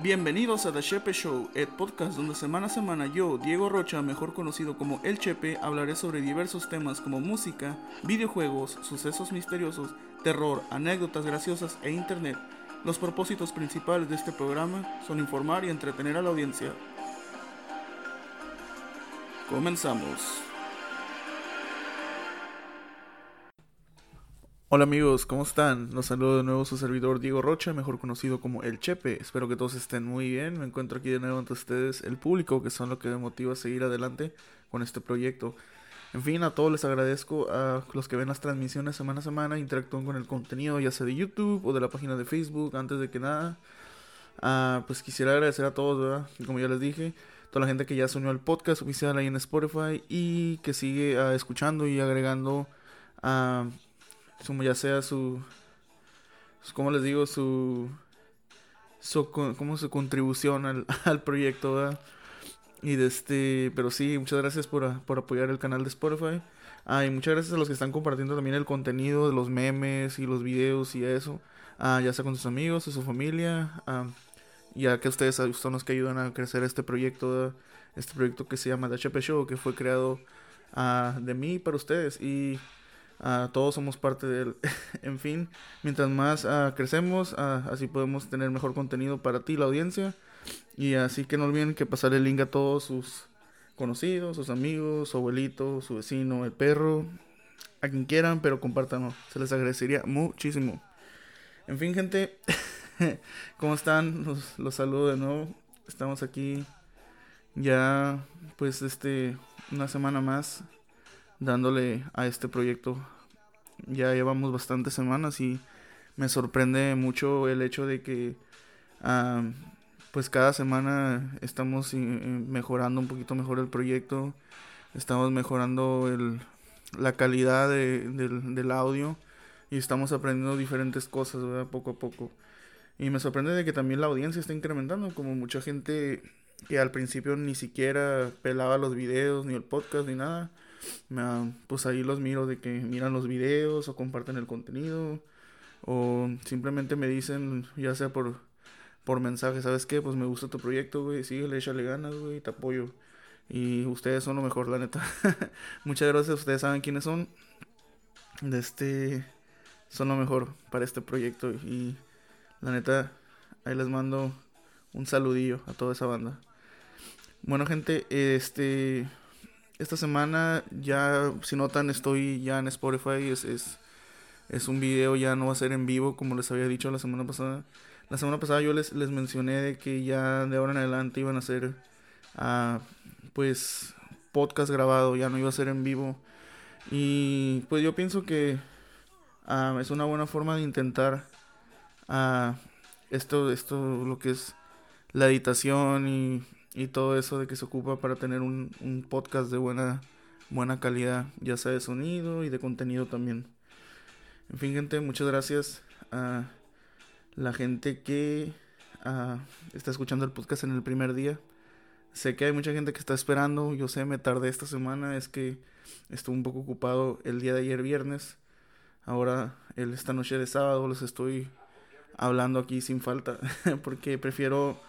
Bienvenidos a The Chepe Show, el podcast donde semana a semana yo, Diego Rocha, mejor conocido como El Chepe, hablaré sobre diversos temas como música, videojuegos, sucesos misteriosos, terror, anécdotas graciosas e internet. Los propósitos principales de este programa son informar y entretener a la audiencia. Comenzamos. Hola amigos, ¿cómo están? Los saludo de nuevo su servidor Diego Rocha, mejor conocido como El Chepe. Espero que todos estén muy bien. Me encuentro aquí de nuevo ante ustedes, el público, que son lo que me motiva a seguir adelante con este proyecto. En fin, a todos les agradezco a los que ven las transmisiones semana a semana, interactúan con el contenido, ya sea de YouTube o de la página de Facebook. Antes de que nada, ah, pues quisiera agradecer a todos, ¿verdad? Como ya les dije, toda la gente que ya se unió al podcast oficial ahí en Spotify y que sigue ah, escuchando y agregando a como ya sea su, como les digo, su, su como su contribución al, al proyecto, ¿verdad? Y de este, pero sí, muchas gracias por, por apoyar el canal de Spotify. Ah, y muchas gracias a los que están compartiendo también el contenido de los memes y los videos y eso. Ah, ya sea con sus amigos, o su familia. Ah, ya que ustedes son los que ayudan a crecer este proyecto, este proyecto que se llama The HP Show, que fue creado ah, de mí para ustedes. Y Ah, todos somos parte de él. en fin, mientras más uh, crecemos, uh, así podemos tener mejor contenido para ti, la audiencia. Y así que no olviden que pasar el link a todos sus conocidos, sus amigos, su abuelito, su vecino, el perro, a quien quieran, pero compártanlo. Se les agradecería muchísimo. En fin, gente, ¿cómo están? Los, los saludo de nuevo. Estamos aquí ya, pues, este, una semana más dándole a este proyecto. Ya llevamos bastantes semanas y me sorprende mucho el hecho de que pues cada semana estamos mejorando un poquito mejor el proyecto, estamos mejorando el, la calidad del, audio y estamos aprendiendo diferentes cosas poco a poco. Y me sorprende de que también la audiencia está incrementando, como mucha gente que al principio ni siquiera pelaba los videos, ni el podcast, ni nada pues ahí los miro de que miran los videos o comparten el contenido o simplemente me dicen, ya sea por, por mensaje, ¿sabes qué? Pues me gusta tu proyecto, güey, síguele, échale ganas, güey, te apoyo. Y ustedes son lo mejor, la neta. Muchas gracias, ustedes saben quiénes son. De este, son lo mejor para este proyecto. Y la neta, ahí les mando un saludillo a toda esa banda. Bueno, gente, este, esta semana ya, si notan, estoy ya en Spotify. Es, es, es, un video, ya no va a ser en vivo, como les había dicho la semana pasada. La semana pasada yo les, les mencioné de que ya de ahora en adelante iban a ser, uh, pues, podcast grabado, ya no iba a ser en vivo. Y pues yo pienso que uh, es una buena forma de intentar uh, esto, esto, lo que es la editación y y todo eso de que se ocupa para tener un, un podcast de buena, buena calidad, ya sea de sonido y de contenido también. En fin, gente, muchas gracias a la gente que ah, está escuchando el podcast en el primer día. Sé que hay mucha gente que está esperando, yo sé, me tardé esta semana, es que estuve un poco ocupado el día de ayer viernes. Ahora, esta noche de sábado, les estoy hablando aquí sin falta, porque prefiero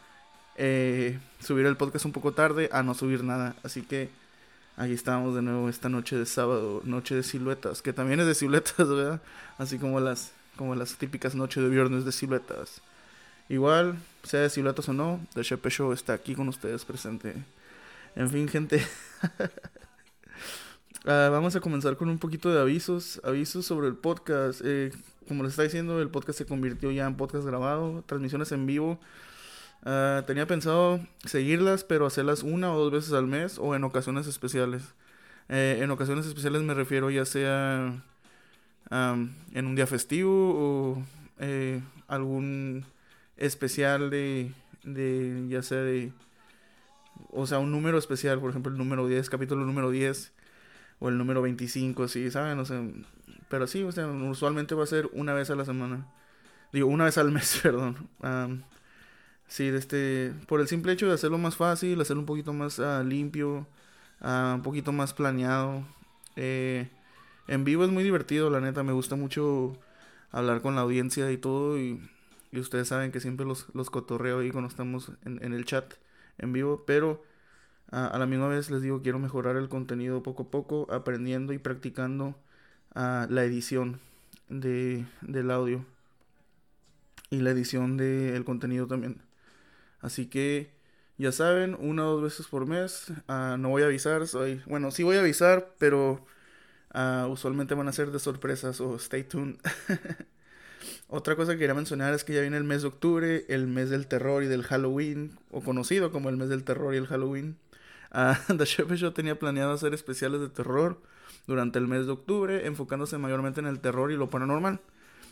eh, subir el podcast un poco tarde a no subir nada. Así que ahí estamos de nuevo esta noche de sábado, noche de siluetas, que también es de siluetas, ¿verdad? Así como las, como las típicas noches de viernes de siluetas. Igual, sea de siluetas o no, The Shepe Show está aquí con ustedes presente. En fin, gente. Ah, vamos a comenzar con un poquito de avisos. Avisos sobre el podcast. Eh, como les está diciendo, el podcast se convirtió ya en podcast grabado, transmisiones en vivo. Ah, tenía pensado seguirlas, pero hacerlas una o dos veces al mes o en ocasiones especiales. Eh, en ocasiones especiales me refiero ya sea en un día festivo o eh, algún especial de, de, ya sea de, o sea, un número especial, por ejemplo, el número 10, capítulo número 10 o el número 25, sí, ¿saben? O sea, pero sí, o sea, usualmente va a ser una vez a la semana. Digo, una vez al mes, perdón. Sí, este, por el simple hecho de hacerlo más fácil, hacerlo un poquito más ah, limpio, uh, un poquito más planeado. Eh, en vivo es muy divertido, la neta, me gusta mucho hablar con la audiencia y todo. Y, ustedes saben que siempre los, los cotorreo ahí cuando estamos en, en el chat en vivo, pero a la misma vez les digo, quiero mejorar el contenido poco a poco, aprendiendo y practicando la edición de, del audio y la edición del contenido también. Así que ya saben, una o dos veces por mes. Ah, no voy a avisar, soy. Bueno, sí voy a avisar, pero ah, usualmente van a ser de sorpresas o stay tuned. Otra cosa que quería mencionar es que ya viene el mes de octubre, el mes del terror y del Halloween, o conocido como el mes del terror y el Halloween. Uh, The Chef Show tenía planeado hacer especiales de terror durante el mes de octubre, enfocándose mayormente en el terror y lo paranormal.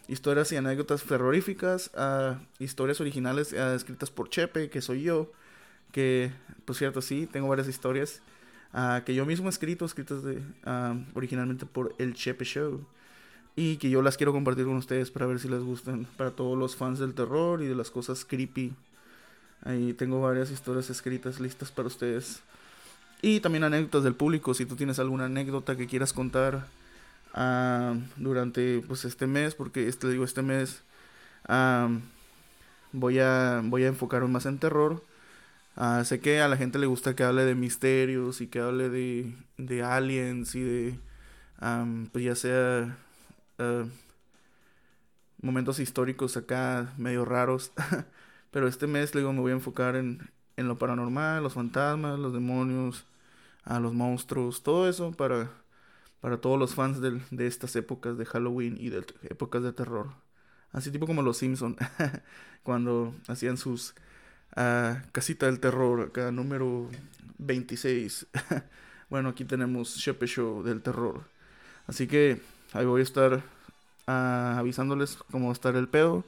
Historias y anécdotas terroríficas, historias originales escritas por Chepe, que soy yo, que, por cierto, sí, tengo varias historias que yo mismo he escrito, escritas de, originalmente por el Chepe Show. Y que yo las quiero compartir con ustedes para ver si les gustan. Para todos los fans del terror y de las cosas creepy. Ahí tengo varias historias escritas listas para ustedes. Y también anécdotas del público. Si tú tienes alguna anécdota que quieras contar durante pues este mes. Porque este digo este mes. voy a voy a enfocar más en terror. Ah, sé que a la gente le gusta que hable de misterios y que hable de, de aliens y de, pues ya sea eh, momentos históricos acá medio raros. Pero este mes, digo, me voy a enfocar en, en lo paranormal, los fantasmas, los demonios, a los monstruos, todo eso para, para todos los fans de estas épocas de Halloween y de épocas de terror. Así tipo como los Simpson cuando hacían sus uh, casita del terror, acá número 26. bueno, aquí tenemos Shepe Show del terror. Así que Ahí voy a estar ah, avisándoles cómo va a estar el pedo.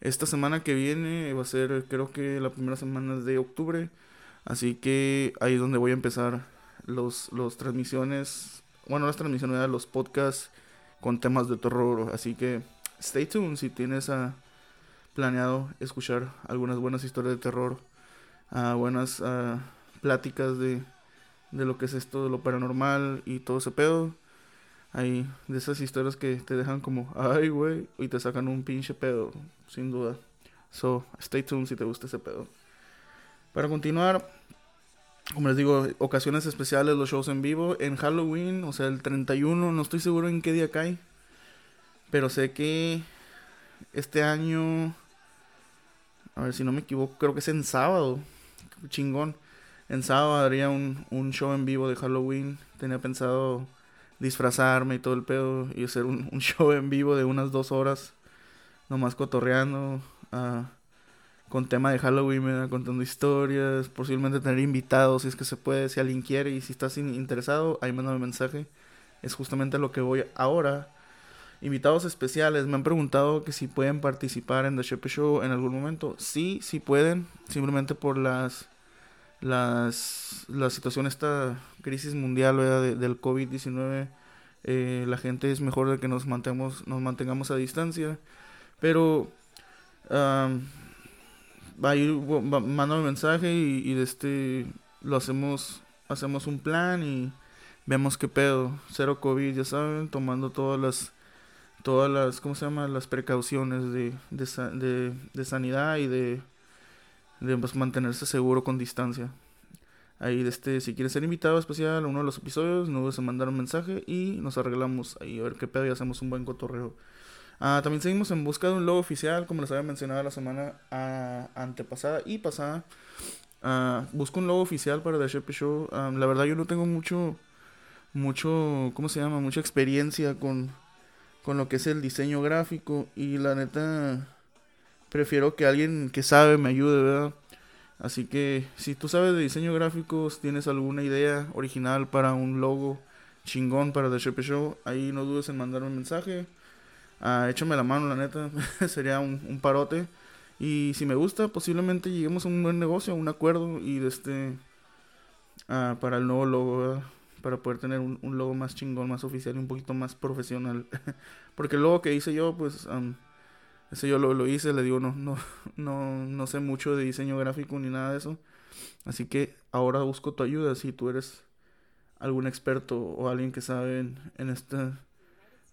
Esta semana que viene va a ser, creo que la primera semana de octubre. Así que ahí es donde voy a empezar los, los transmisiones. Bueno, las transmisiones, los podcasts con temas de terror. Así que stay tuned si tienes uh, planeado escuchar algunas buenas historias de terror. Uh, buenas pláticas de, de lo que es esto de lo paranormal y todo ese pedo. Hay de esas historias que te dejan como, ay, güey, y te sacan un pinche pedo, sin duda. So, stay tuned si te gusta ese pedo. Para continuar, como les digo, ocasiones especiales, los shows en vivo. En Halloween, o sea, el 31, no estoy seguro en qué día cae. Pero sé que este año, a ver si no me equivoco, creo que es en sábado. Chingón. En sábado haría un, un show en vivo de Halloween. Tenía pensado disfrazarme y todo el pedo y hacer un, show en vivo de unas dos horas, nomás cotorreando, uh, con tema de Halloween, contando historias, posiblemente tener invitados si es que se puede, si alguien quiere y si estás interesado, ahí mándame mensaje. Es justamente lo que voy ahora. Invitados especiales, me han preguntado que si pueden participar en The Shepe Show en algún momento. Sí, sí pueden, simplemente por las las, la situación, esta crisis mundial del COVID-19, eh, la gente es mejor de que nos mantengamos, nos mantengamos a distancia. Pero va a ir, un mensaje y, y, de este lo hacemos, hacemos un plan y vemos qué pedo. Cero COVID, ya saben, tomando todas las todas las, ¿cómo se llama? Las precauciones de, de, de sanidad y de de pues, mantenerse seguro con distancia. Ahí, de este, si quieres ser invitado especial a uno de los episodios, no dudes en mandar un mensaje y nos arreglamos ahí a ver qué pedo y hacemos un buen cotorreo. Ah, también seguimos en busca de un logo oficial, como les había mencionado la semana ah, antepasada y pasada. Ah, busco un logo oficial para The Sheppy Show. la verdad, yo no tengo mucho, mucho, ¿cómo se llama? Mucha experiencia con, con lo que es el diseño gráfico y la neta prefiero que alguien que sabe me ayude, ¿verdad? Así que si tú sabes de diseño gráfico, tienes alguna idea original para un logo chingón para The Shepe Show, ahí no dudes en mandar un mensaje. Ah, échame la mano, la neta, sería un, parote. Y si me gusta, posiblemente lleguemos a un buen negocio, a un acuerdo y de este ah, para el nuevo logo, ¿verdad? para poder tener un, logo más chingón, más oficial y un poquito más profesional. Porque el logo que hice yo, pues eso yo lo, lo, hice, le digo, no, no, no, no sé mucho de diseño gráfico ni nada de eso. Así que ahora busco tu ayuda. Si tú eres algún experto o alguien que sabe en, este,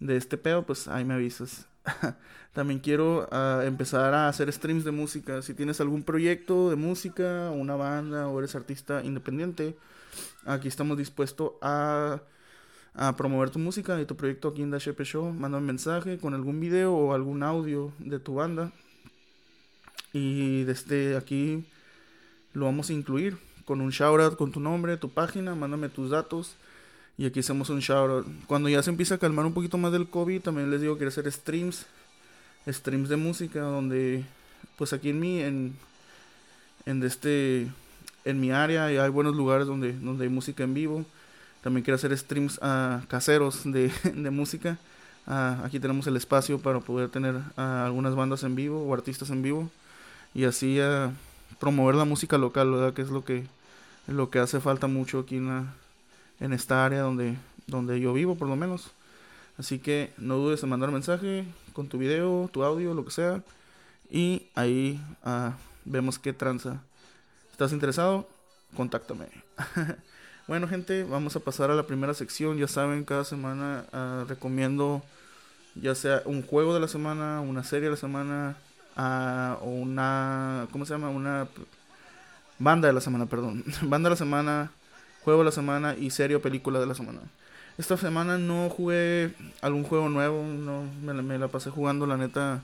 de este pedo, pues ahí me avisas. también quiero ah, empezar a hacer streams de música. Si tienes algún proyecto de música, una banda o eres artista independiente, aquí estamos dispuestos a, promover tu música y tu proyecto aquí en Dash Show. Manda un mensaje con algún video o algún audio de tu banda. Y desde aquí lo vamos a incluir con un shoutout con tu nombre, tu página, mándame tus datos. Y aquí hacemos un shoutout. Cuando ya se empieza a calmar un poquito más del COVID, también les digo que hacer streams. Streams de música donde, pues aquí en mi, en, en este, en mi área hay buenos lugares donde, donde hay música en vivo. También quiero hacer streams uh, caseros de, de música. Uh, aquí tenemos el espacio para poder tener uh, algunas bandas en vivo o artistas en vivo. Y así promover la música local, ¿verdad? Que es lo que, lo que hace falta mucho aquí en, la, en esta área donde, donde yo vivo, por lo menos. Así que no dudes en mandar mensaje con tu video, tu audio, lo que sea. Y ahí uh, vemos qué tranza. ¿Estás interesado? Contáctame. bueno, gente, vamos a pasar a la primera sección. Ya saben, cada semana uh, recomiendo ya sea un juego de la semana, una serie de la semana, uh, o una. ¿Cómo se llama? Una banda de la semana, perdón. banda de la semana juego de la semana y serie o película de la semana. Esta semana no jugué algún juego nuevo, no me, la pasé jugando la neta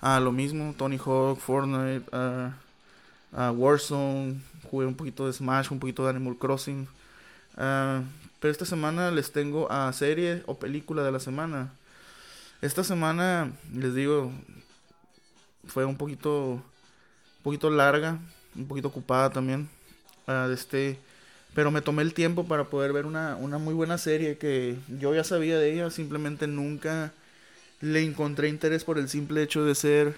a lo mismo, Tony Hawk, Fortnite, a Warzone, jugué un poquito de Smash, un poquito de Animal Crossing. Ah, pero esta semana les tengo a serie o película de la semana. Esta semana, les digo, fue un poquito, un poquito larga, un poquito ocupada también. Uh, este, pero me tomé el tiempo para poder ver una, una muy buena serie que yo ya sabía de ella, simplemente nunca le encontré interés por el simple hecho de ser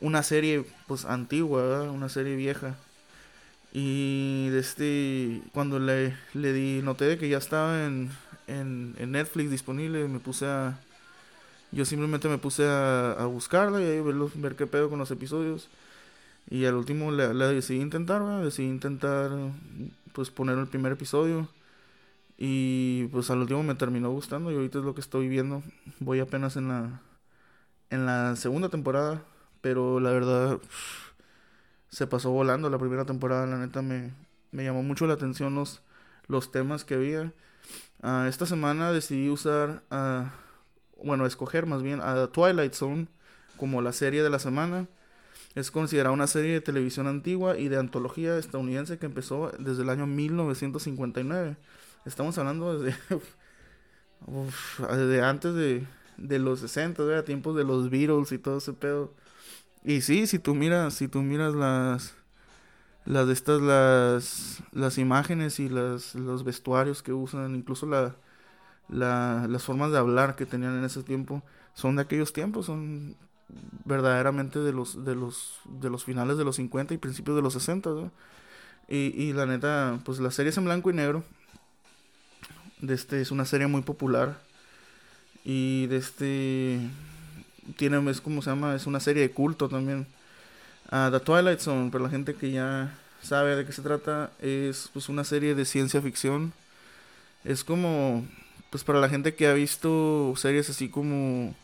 una serie pues antigua, una serie vieja. Y este cuando le, le di, noté que ya estaba en, en, en, Netflix disponible, me puse a. Yo simplemente me puse a, a buscarla y a ver, ver qué pedo con los episodios. Y al último la, decidí intentar, decidí intentar pues poner el primer episodio. Y pues al último me terminó gustando y ahorita es lo que estoy viendo. Voy apenas en la en la segunda temporada, pero la verdad se pasó volando la primera temporada, la neta me, me llamó mucho la atención los, los temas que había. Uh, esta semana decidí usar, bueno, escoger más bien a Twilight Zone como la serie de la semana. Es considerada una serie de televisión antigua y de antología estadounidense que empezó desde el año 1959. Estamos hablando desde, desde antes de, de los 60, a tiempos de los Beatles y todo ese pedo. Y sí, si tú miras, si tú miras las las estas las las imágenes y las los vestuarios que usan, incluso la, la las formas de hablar que tenían en ese tiempo son de aquellos tiempos, son verdaderamente de los, de los, de los finales de los 50 y principios de los 60, y, y, la neta, pues la serie es en blanco y negro. De este, es una serie muy popular. Y de este. Tiene, es como se llama, es una serie de culto también. Uh, The Twilight Zone, para la gente que ya sabe de qué se trata, es pues una serie de ciencia ficción. Es como, pues para la gente que ha visto series así como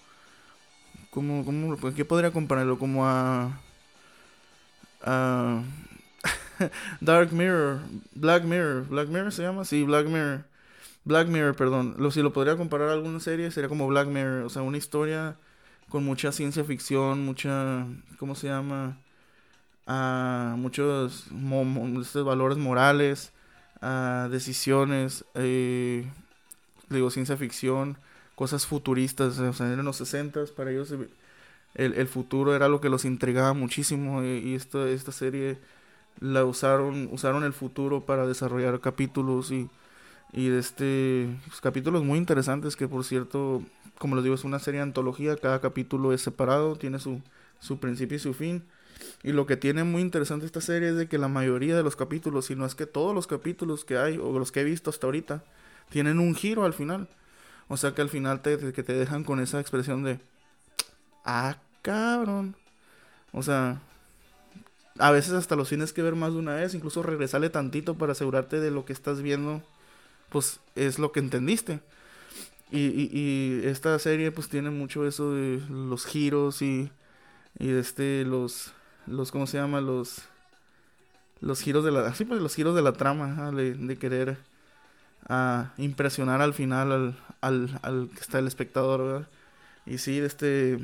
como, como, ¿Qué podría compararlo? Como a. a Dark Mirror. Black Mirror. ¿Black Mirror se llama? Sí, Black Mirror. Black Mirror, perdón. Lo, si lo podría comparar a alguna serie, sería como Black Mirror. O sea, una historia con mucha ciencia ficción, mucha. ¿Cómo se llama? a muchos valores morales, a decisiones, eh, digo, ciencia ficción cosas futuristas, o sea, en los 60 para ellos el, el, futuro era lo que los intrigaba muchísimo y, esta, esta serie la usaron, usaron el futuro para desarrollar capítulos y, y de este pues, capítulos muy interesantes que por cierto, como les digo, es una serie de antología, cada capítulo es separado, tiene su, su principio y su fin. Y lo que tiene muy interesante esta serie es de que la mayoría de los capítulos, si no es que todos los capítulos que hay, o los que he visto hasta ahorita, tienen un giro al final. O sea que al final te, que te dejan con esa expresión de, ah, cabrón. O sea, a veces hasta los tienes que ver más de una vez, incluso regresarle tantito para asegurarte de lo que estás viendo, pues es lo que entendiste. y, y, y, esta serie pues tiene mucho eso de los giros y, y este, los, los, ¿cómo se llama? Los, los giros de la, sí, pues los giros de la trama, de, de, querer a impresionar al final al, al, al que está el espectador, ¿verdad? Y sí, este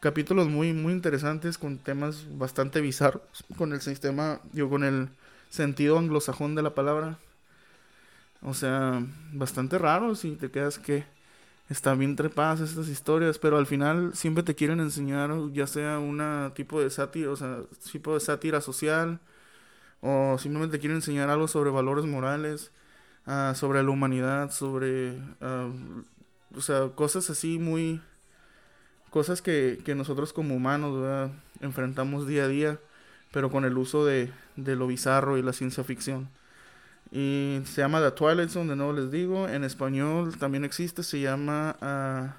capítulos muy muy interesantes con temas bastante bizarros con el sistema, yo con el sentido anglosajón de la palabra. O sea, bastante raro si te quedas que están bien trepadas estas historias, pero al final siempre te quieren enseñar ya sea una tipo de sátira, o sea, tipo de sátira social o simplemente quieren enseñar algo sobre valores morales Ah, sobre la humanidad, sobre, ah, o sea, cosas así muy, cosas que, que nosotros como humanos enfrentamos día a día, pero con el uso de, de, lo bizarro y la ciencia ficción. Y se llama The Twilight Zone, de nuevo les digo, en español también existe, se llama ah,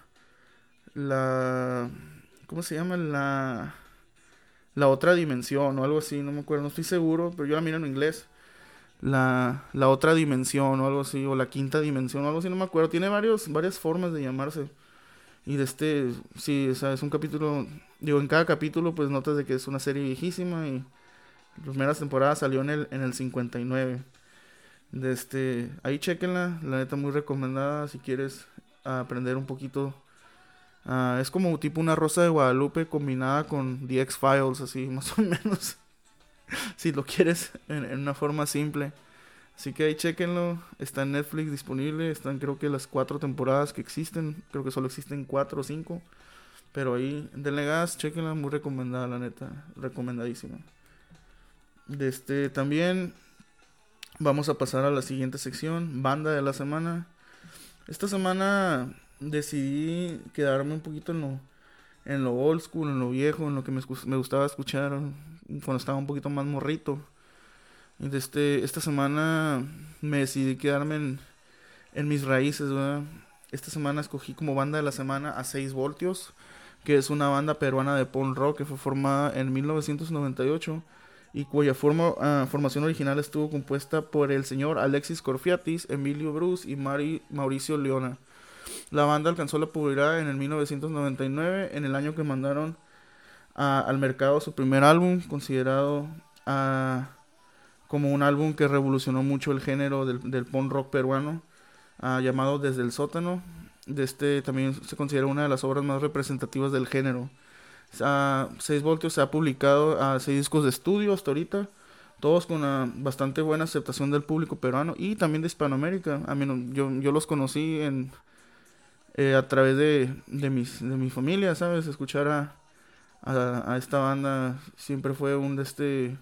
la, ¿cómo se llama? La, la otra dimensión o algo así, no me acuerdo, no estoy seguro, pero yo la miro en inglés la, la otra dimensión o algo así, o la quinta dimensión o algo así, no me acuerdo. Tiene varios, varias formas de llamarse. Y de este, sí, o sea, es un capítulo, digo, en cada capítulo pues notas de que es una serie viejísima y las primeras temporadas salió en el, en el 59. De este, ahí chequenla, la neta muy recomendada si quieres aprender un poquito. Uh, es como tipo una rosa de Guadalupe combinada con The X-Files, así más o menos. si lo quieres en, una forma simple. Así que ahí chequenlo. Está en Netflix disponible. Están creo que las cuatro temporadas que existen. Creo que solo existen cuatro o cinco. Pero ahí, denle gas, chequenla. Muy recomendada, la neta. Recomendadísima. Este, también vamos a pasar a la siguiente sección. Banda de la semana. Esta semana decidí quedarme un poquito en lo, en lo old school, en lo viejo, en lo que me, me gustaba escuchar cuando estaba un poquito más morrito. Este, esta semana me decidí quedarme en, en mis raíces, Esta semana escogí como banda de la semana a 6 voltios, que es una banda peruana de punk rock que fue formada en 1998 y cuya forma, ah, formación original estuvo compuesta por el señor Alexis Corfiatis, Emilio Bruce y Mari, Mauricio Leona. La banda alcanzó la popularidad en el 1999, en el año que mandaron al mercado su primer álbum, considerado como un álbum que revolucionó mucho el género del, del punk rock peruano, llamado Desde el sótano. De este también se considera una de las obras más representativas del género. 6 voltios se ha publicado a 6 discos de estudio hasta ahorita, todos con una bastante buena aceptación del público peruano y también de Hispanoamérica. A mí, yo, yo los conocí en, eh, a través de, de, mis, de mi familia, ¿sabes? Escuchar a, a, esta banda siempre fue un de este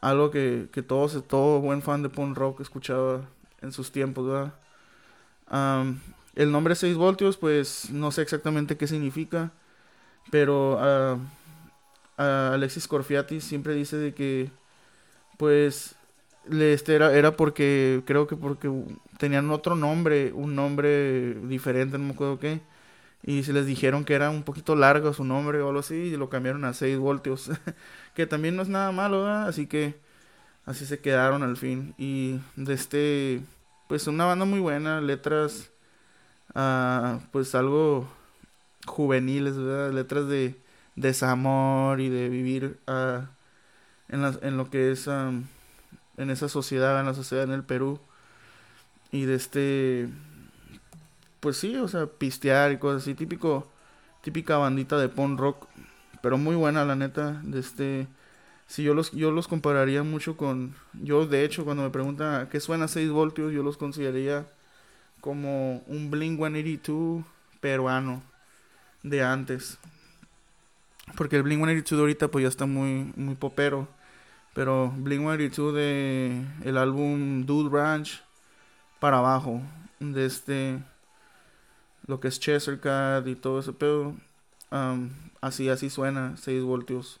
algo que, que todos, todo buen fan de punk rock escuchaba en sus tiempos, ¿verdad? el nombre 6 voltios, pues no sé exactamente qué significa, pero uh, Alexis Corfiati siempre dice de que, pues, este era, era porque, creo que porque tenían otro nombre, un nombre diferente, no me acuerdo qué y se les dijeron que era un poquito largo su nombre o algo así y lo cambiaron a 6 voltios, que también no es nada malo, así que así se quedaron al fin. Y de este pues una banda muy buena, letras uh, pues algo juveniles, ¿verdad? letras de desamor y de vivir uh, en, en lo que es en esa sociedad, en la sociedad en el Perú. Y de este pues sí, o sea, pistear y cosas así, típico, típica bandita de punk rock, pero muy buena la neta, de este, si yo los, yo los compararía mucho con, yo de hecho cuando me preguntan qué suena 6 voltios, yo los consideraría como un Blink 182 peruano de antes. Porque el Blink 182 de ahorita pues ya está muy, muy popero. Pero Blink 182 de el álbum Dude Ranch para abajo. De este lo que es Chestercat y todo ese pedo. así, así suena, 6 voltios.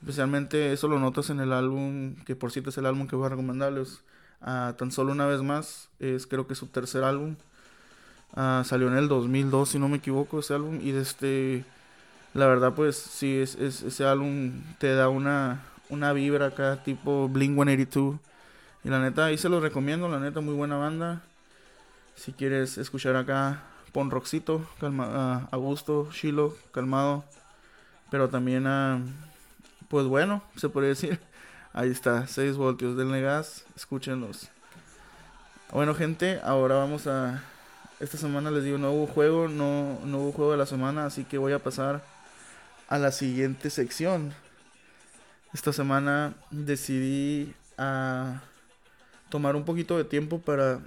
Especialmente eso lo notas en el álbum, que por cierto es el álbum que voy a recomendarles. Uh, tan solo una vez más, es creo que es su tercer álbum. Ah, salió en el 2002, si no me equivoco, ese álbum. Y este, la verdad, pues sí, es, ese álbum te da una, una vibra acá, tipo Blink 182. Y la neta, ahí se lo recomiendo, la neta, muy buena banda. Si quieres escuchar acá pon rockcito, calma, a gusto, chilo, calmado. Pero también a, pues bueno, se podría decir. Ahí está, 6 voltios del gas, escúchenlos. Bueno gente, ahora vamos a... Esta semana les digo, no hubo juego, no, no hubo juego de la semana, así que voy a pasar a la siguiente sección. Esta semana decidí a tomar un poquito de tiempo para,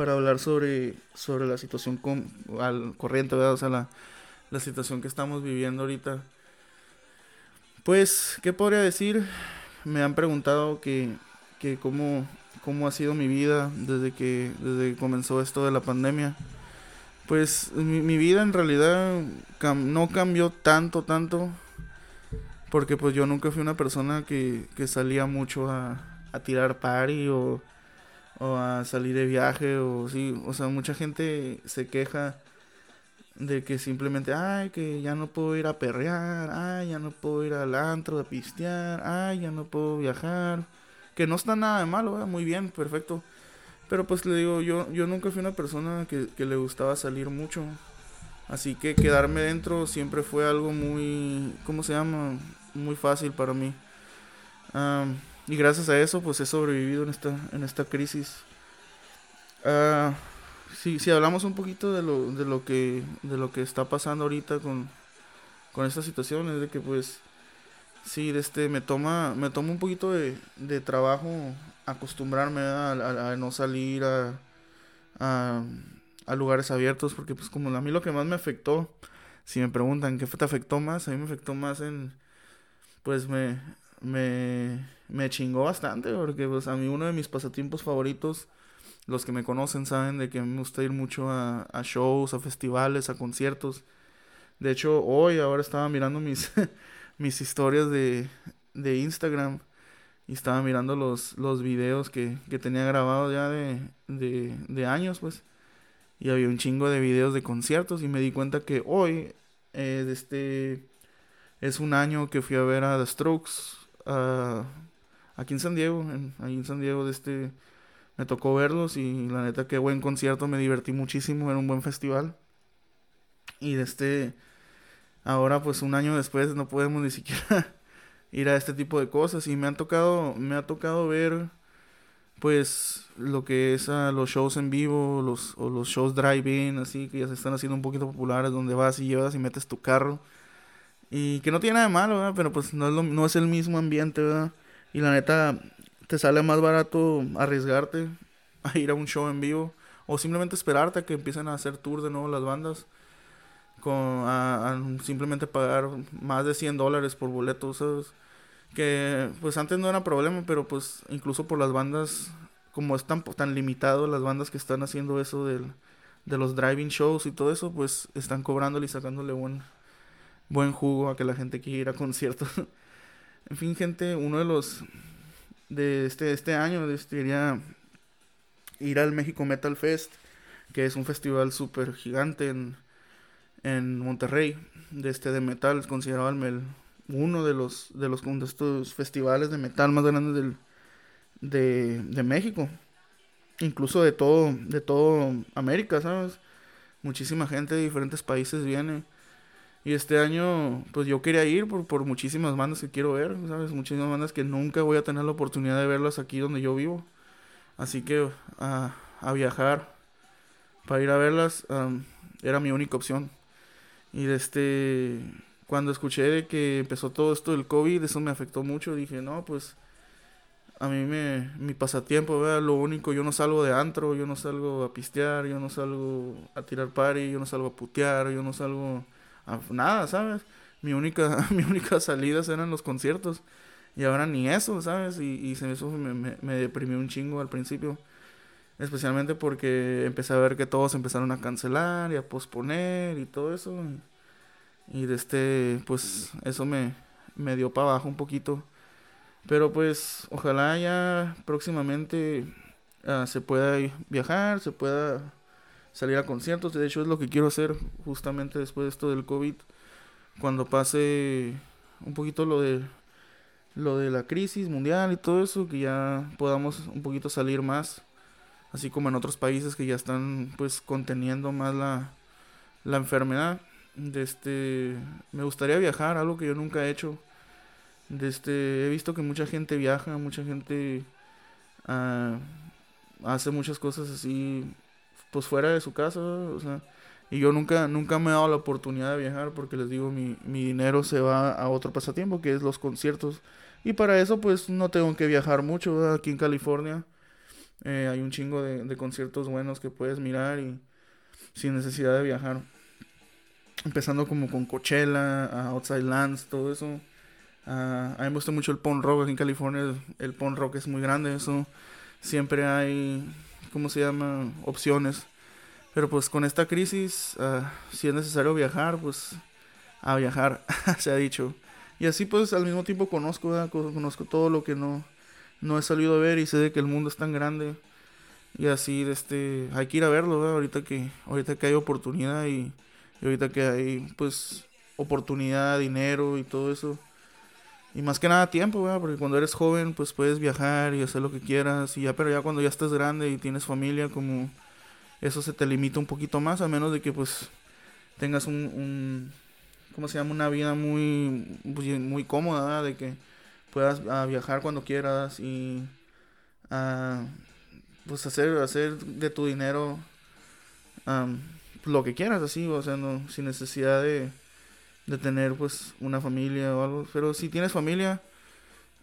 para hablar sobre, sobre la situación con, al corriente, ¿verdad? O sea, la, la situación que estamos viviendo ahorita. Pues, ¿qué podría decir? Me han preguntado que, que cómo, cómo ha sido mi vida desde que, desde que comenzó esto de la pandemia. Pues mi, vida en realidad no cambió tanto, tanto. Porque pues yo nunca fui una persona que, que salía mucho a, a tirar party o, o, a salir de viaje o sí. O sea, mucha gente se queja de que simplemente, ay, que ya no puedo ir a perrear, ay, ya no puedo ir al antro a pistear, ay, ya no puedo viajar. Que no está nada de malo, muy bien, perfecto. Pero pues le digo, yo, yo nunca fui una persona que, le gustaba salir mucho. Así que quedarme dentro siempre fue algo muy, ¿cómo se llama? Muy fácil para mí. Y gracias a eso pues he sobrevivido en esta, en esta crisis. Uh, si, si hablamos un poquito de lo, de lo que de lo que está pasando ahorita con, con esta situación, es de que pues sí, este, me toma, me toma un poquito de, de trabajo acostumbrarme a, no salir a, a, lugares abiertos, porque pues como a mí lo que más me afectó, si me preguntan qué te afectó más, a mí me afectó más en, pues me, me, me chingó bastante, porque pues a mí uno de mis pasatiempos favoritos, los que me conocen saben de que me gusta ir mucho a, a shows, a festivales, a conciertos. De hecho, hoy ahora estaba mirando mis, mis historias de, de Instagram y estaba mirando los, los videos que, tenía grabados ya de, de, años, pues. Y había un chingo de videos de conciertos y me di cuenta que hoy, eh, este, es un año que fui a ver a The Strokes aquí en San Diego, en, ahí en San Diego, de este, me tocó verlos y la neta qué buen concierto, me divertí muchísimo, era un buen festival. Y de este, ahora pues un año después no podemos ni siquiera ir a este tipo de cosas y me han tocado me ha tocado ver pues lo que es los shows en vivo los o los shows drive-in así que ya se están haciendo un poquito populares donde vas y llevas y metes tu carro y que no tiene nada de malo pero pues no es no es el mismo ambiente ¿verdad? Y la neta te sale más barato arriesgarte a ir a un show en vivo o simplemente esperarte a que empiecen a hacer tour de nuevo las bandas con a, simplemente pagar más de 100 dólares por boletos que pues antes no era problema, pero pues incluso por las bandas, como están tan limitados las bandas que están haciendo eso del, de los driving shows y todo eso, pues están cobrándole y sacándole buen, buen jugo a que la gente quiera ir a conciertos. en fin, gente, uno de los de este, este año quería ir al México Metal Fest, que es un festival súper gigante en, en Monterrey, de este de metal, considerado el, uno de los de los de estos festivales de metal más grandes del, de, de México. Incluso de todo de todo América sabes muchísima gente de diferentes países viene y este año pues yo quería ir por, por muchísimas bandas que quiero ver sabes muchísimas bandas que nunca voy a tener la oportunidad de verlas aquí donde yo vivo. Así que a, a viajar para ir a verlas era mi única opción. Y este cuando escuché que empezó todo esto del COVID, eso me afectó mucho. Dije, no, pues a mí me, mi pasatiempo, lo único, yo no salgo de antro, yo no salgo a pistear, yo no salgo a tirar party, yo no salgo a putear, yo no salgo nada, ¿sabes? Mi única, mi única salidas eran los conciertos. Y ahora ni eso, ¿sabes? Y, y se, me, me, me deprimió un chingo al principio. Especialmente porque empecé a ver que todos empezaron a cancelar y a posponer y todo eso. Y de este, pues eso me, me dio para abajo un poquito. Pero pues ojalá ya próximamente ah, se pueda viajar, se pueda salir a conciertos. De hecho es lo que quiero hacer justamente después de esto del COVID. Cuando pase un poquito lo de lo de la crisis mundial y todo eso, que ya podamos un poquito salir más, así como en otros países que ya están pues conteniendo más la la enfermedad. De este, me gustaría viajar, algo que yo nunca he hecho. De este, he visto que mucha gente viaja, mucha gente ah, hace muchas cosas así, pues fuera de su casa, o sea, y yo nunca, nunca me he dado la oportunidad de viajar porque les digo, mi, mi dinero se va a otro pasatiempo, que es los conciertos. Y para eso, pues no tengo que viajar mucho. Aquí en California eh, hay un chingo de, de conciertos buenos que puedes mirar y sin necesidad de viajar. Empezando como con Coachella, Outside Lands, todo eso. a mí me gusta mucho el punk rock aquí en California. El, el punk rock es muy grande, eso. Siempre hay, ¿cómo se llama? Opciones pero pues con esta crisis, ah, si es necesario viajar, pues a viajar, se ha dicho. Y así pues al mismo tiempo conozco, conozco todo lo que no, no he salido a ver y sé de que el mundo es tan grande. Y así, este, hay que ir a verlo, ahorita que, ahorita que hay oportunidad y, ahorita que hay pues oportunidad, dinero y todo eso. Y más que nada tiempo, porque cuando eres joven pues puedes viajar y hacer lo que quieras. Y ya, pero ya cuando ya estás grande y tienes familia como eso se te limita un poquito más, a menos de que pues tengas un, un ¿cómo se llama? Una vida muy, pues, muy cómoda, de que puedas ah, viajar cuando quieras y uh, pues hacer, hacer de tu dinero lo que quieras, así, o sea, no, sin necesidad de, de tener pues una familia o algo. Pero si tienes familia,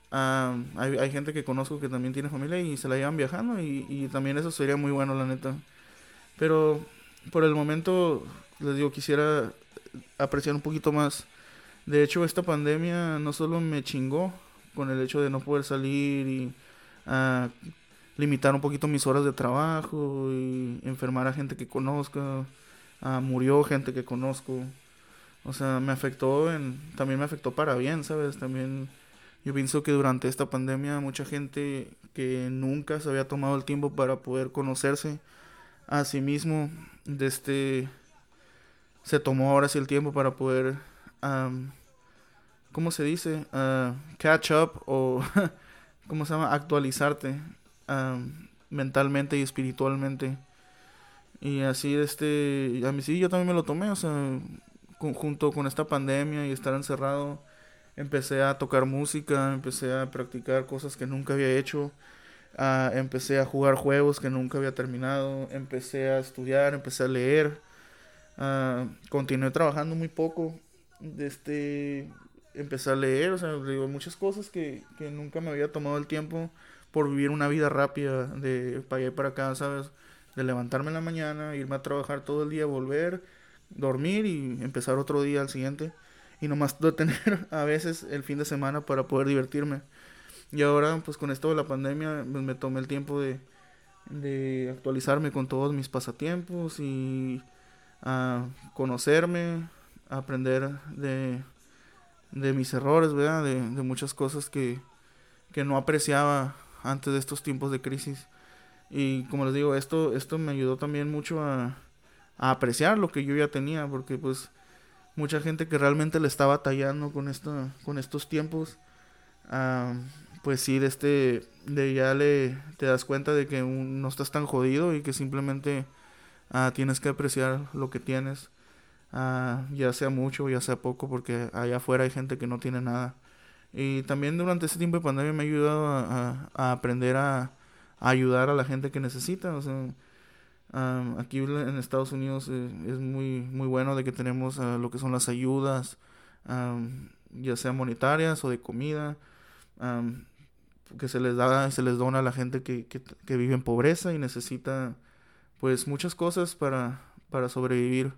hay, hay gente que conozco que también tiene familia y se la llevan viajando y, y también eso sería muy bueno, la neta. Pero por el momento, les digo, quisiera apreciar un poquito más. De hecho, esta pandemia no solo me chingó con el hecho de no poder salir y uh, limitar un poquito mis horas de trabajo y enfermar a gente que conozca, uh, murió gente que conozco. O sea, me afectó en, también me afectó para bien, ¿sabes? También yo pienso que durante esta pandemia mucha gente que nunca se había tomado el tiempo para poder conocerse, Asimismo, de este, se tomó ahora sí el tiempo para poder, ¿cómo se dice? Uh, catch up o, ¿cómo se llama? Actualizarte mentalmente y espiritualmente. Y así, este, a mí sí, yo también me lo tomé, o sea, junto con esta pandemia y estar encerrado, empecé a tocar música, empecé a practicar cosas que nunca había hecho empecé a jugar juegos que nunca había terminado, empecé a estudiar, empecé a leer, continué trabajando muy poco, este, empecé a leer, o sea, digo, muchas cosas que, que nunca me había tomado el tiempo por vivir una vida rápida de para allá y para acá, ¿sabes? De levantarme en la mañana, irme a trabajar todo el día, volver, dormir y empezar otro día al siguiente. Y nomás tener a veces el fin de semana para poder divertirme. Y ahora, pues con esto de la pandemia, pues, me tomé el tiempo de, de actualizarme con todos mis pasatiempos y a conocerme, aprender de, de mis errores, ¿verdad? De, de muchas cosas que, que no apreciaba antes de estos tiempos de crisis. Y como les digo, esto, esto me ayudó también mucho a, a apreciar lo que yo ya tenía, porque pues mucha gente que realmente le estaba tallando con, esto, con estos tiempos, pues sí, de este, de ya le te das cuenta de que no estás tan jodido y que simplemente ah, tienes que apreciar lo que tienes, ah, ya sea mucho ya sea poco, porque allá afuera hay gente que no tiene nada. Y también durante ese tiempo de pandemia me ha ayudado a, aprender a, ayudar a la gente que necesita. O sea, aquí en Estados Unidos eh, es muy, muy bueno de que tenemos ah, lo que son las ayudas, ya sea monetarias o de comida que se les da, se les dona a la gente que, que, vive en pobreza y necesita pues muchas cosas para, para sobrevivir.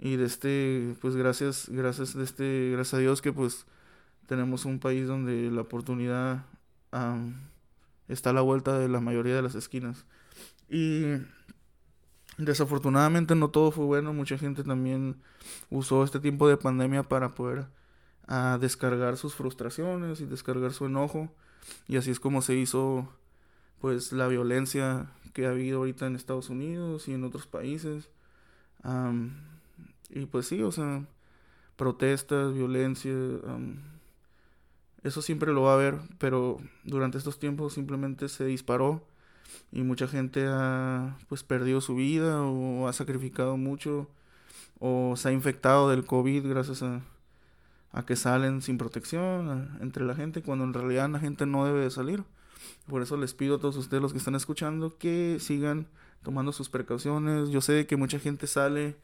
Y de este, pues gracias, gracias, de este, gracias a Dios que pues tenemos un país donde la oportunidad está a la vuelta de la mayoría de las esquinas. Y desafortunadamente no todo fue bueno, mucha gente también usó este tiempo de pandemia para poder a descargar sus frustraciones y descargar su enojo. Y así es como se hizo pues la violencia que ha habido ahorita en Estados Unidos y en otros países. y pues sí, o sea, protestas, violencia, eso siempre lo va a haber, pero durante estos tiempos simplemente se disparó y mucha gente ha pues perdido su vida o ha sacrificado mucho o se ha infectado del COVID gracias a, a que salen sin protección entre la gente, cuando en realidad la gente no debe de salir. Por eso les pido a todos ustedes los que están escuchando que sigan tomando sus precauciones. Yo sé que mucha gente sale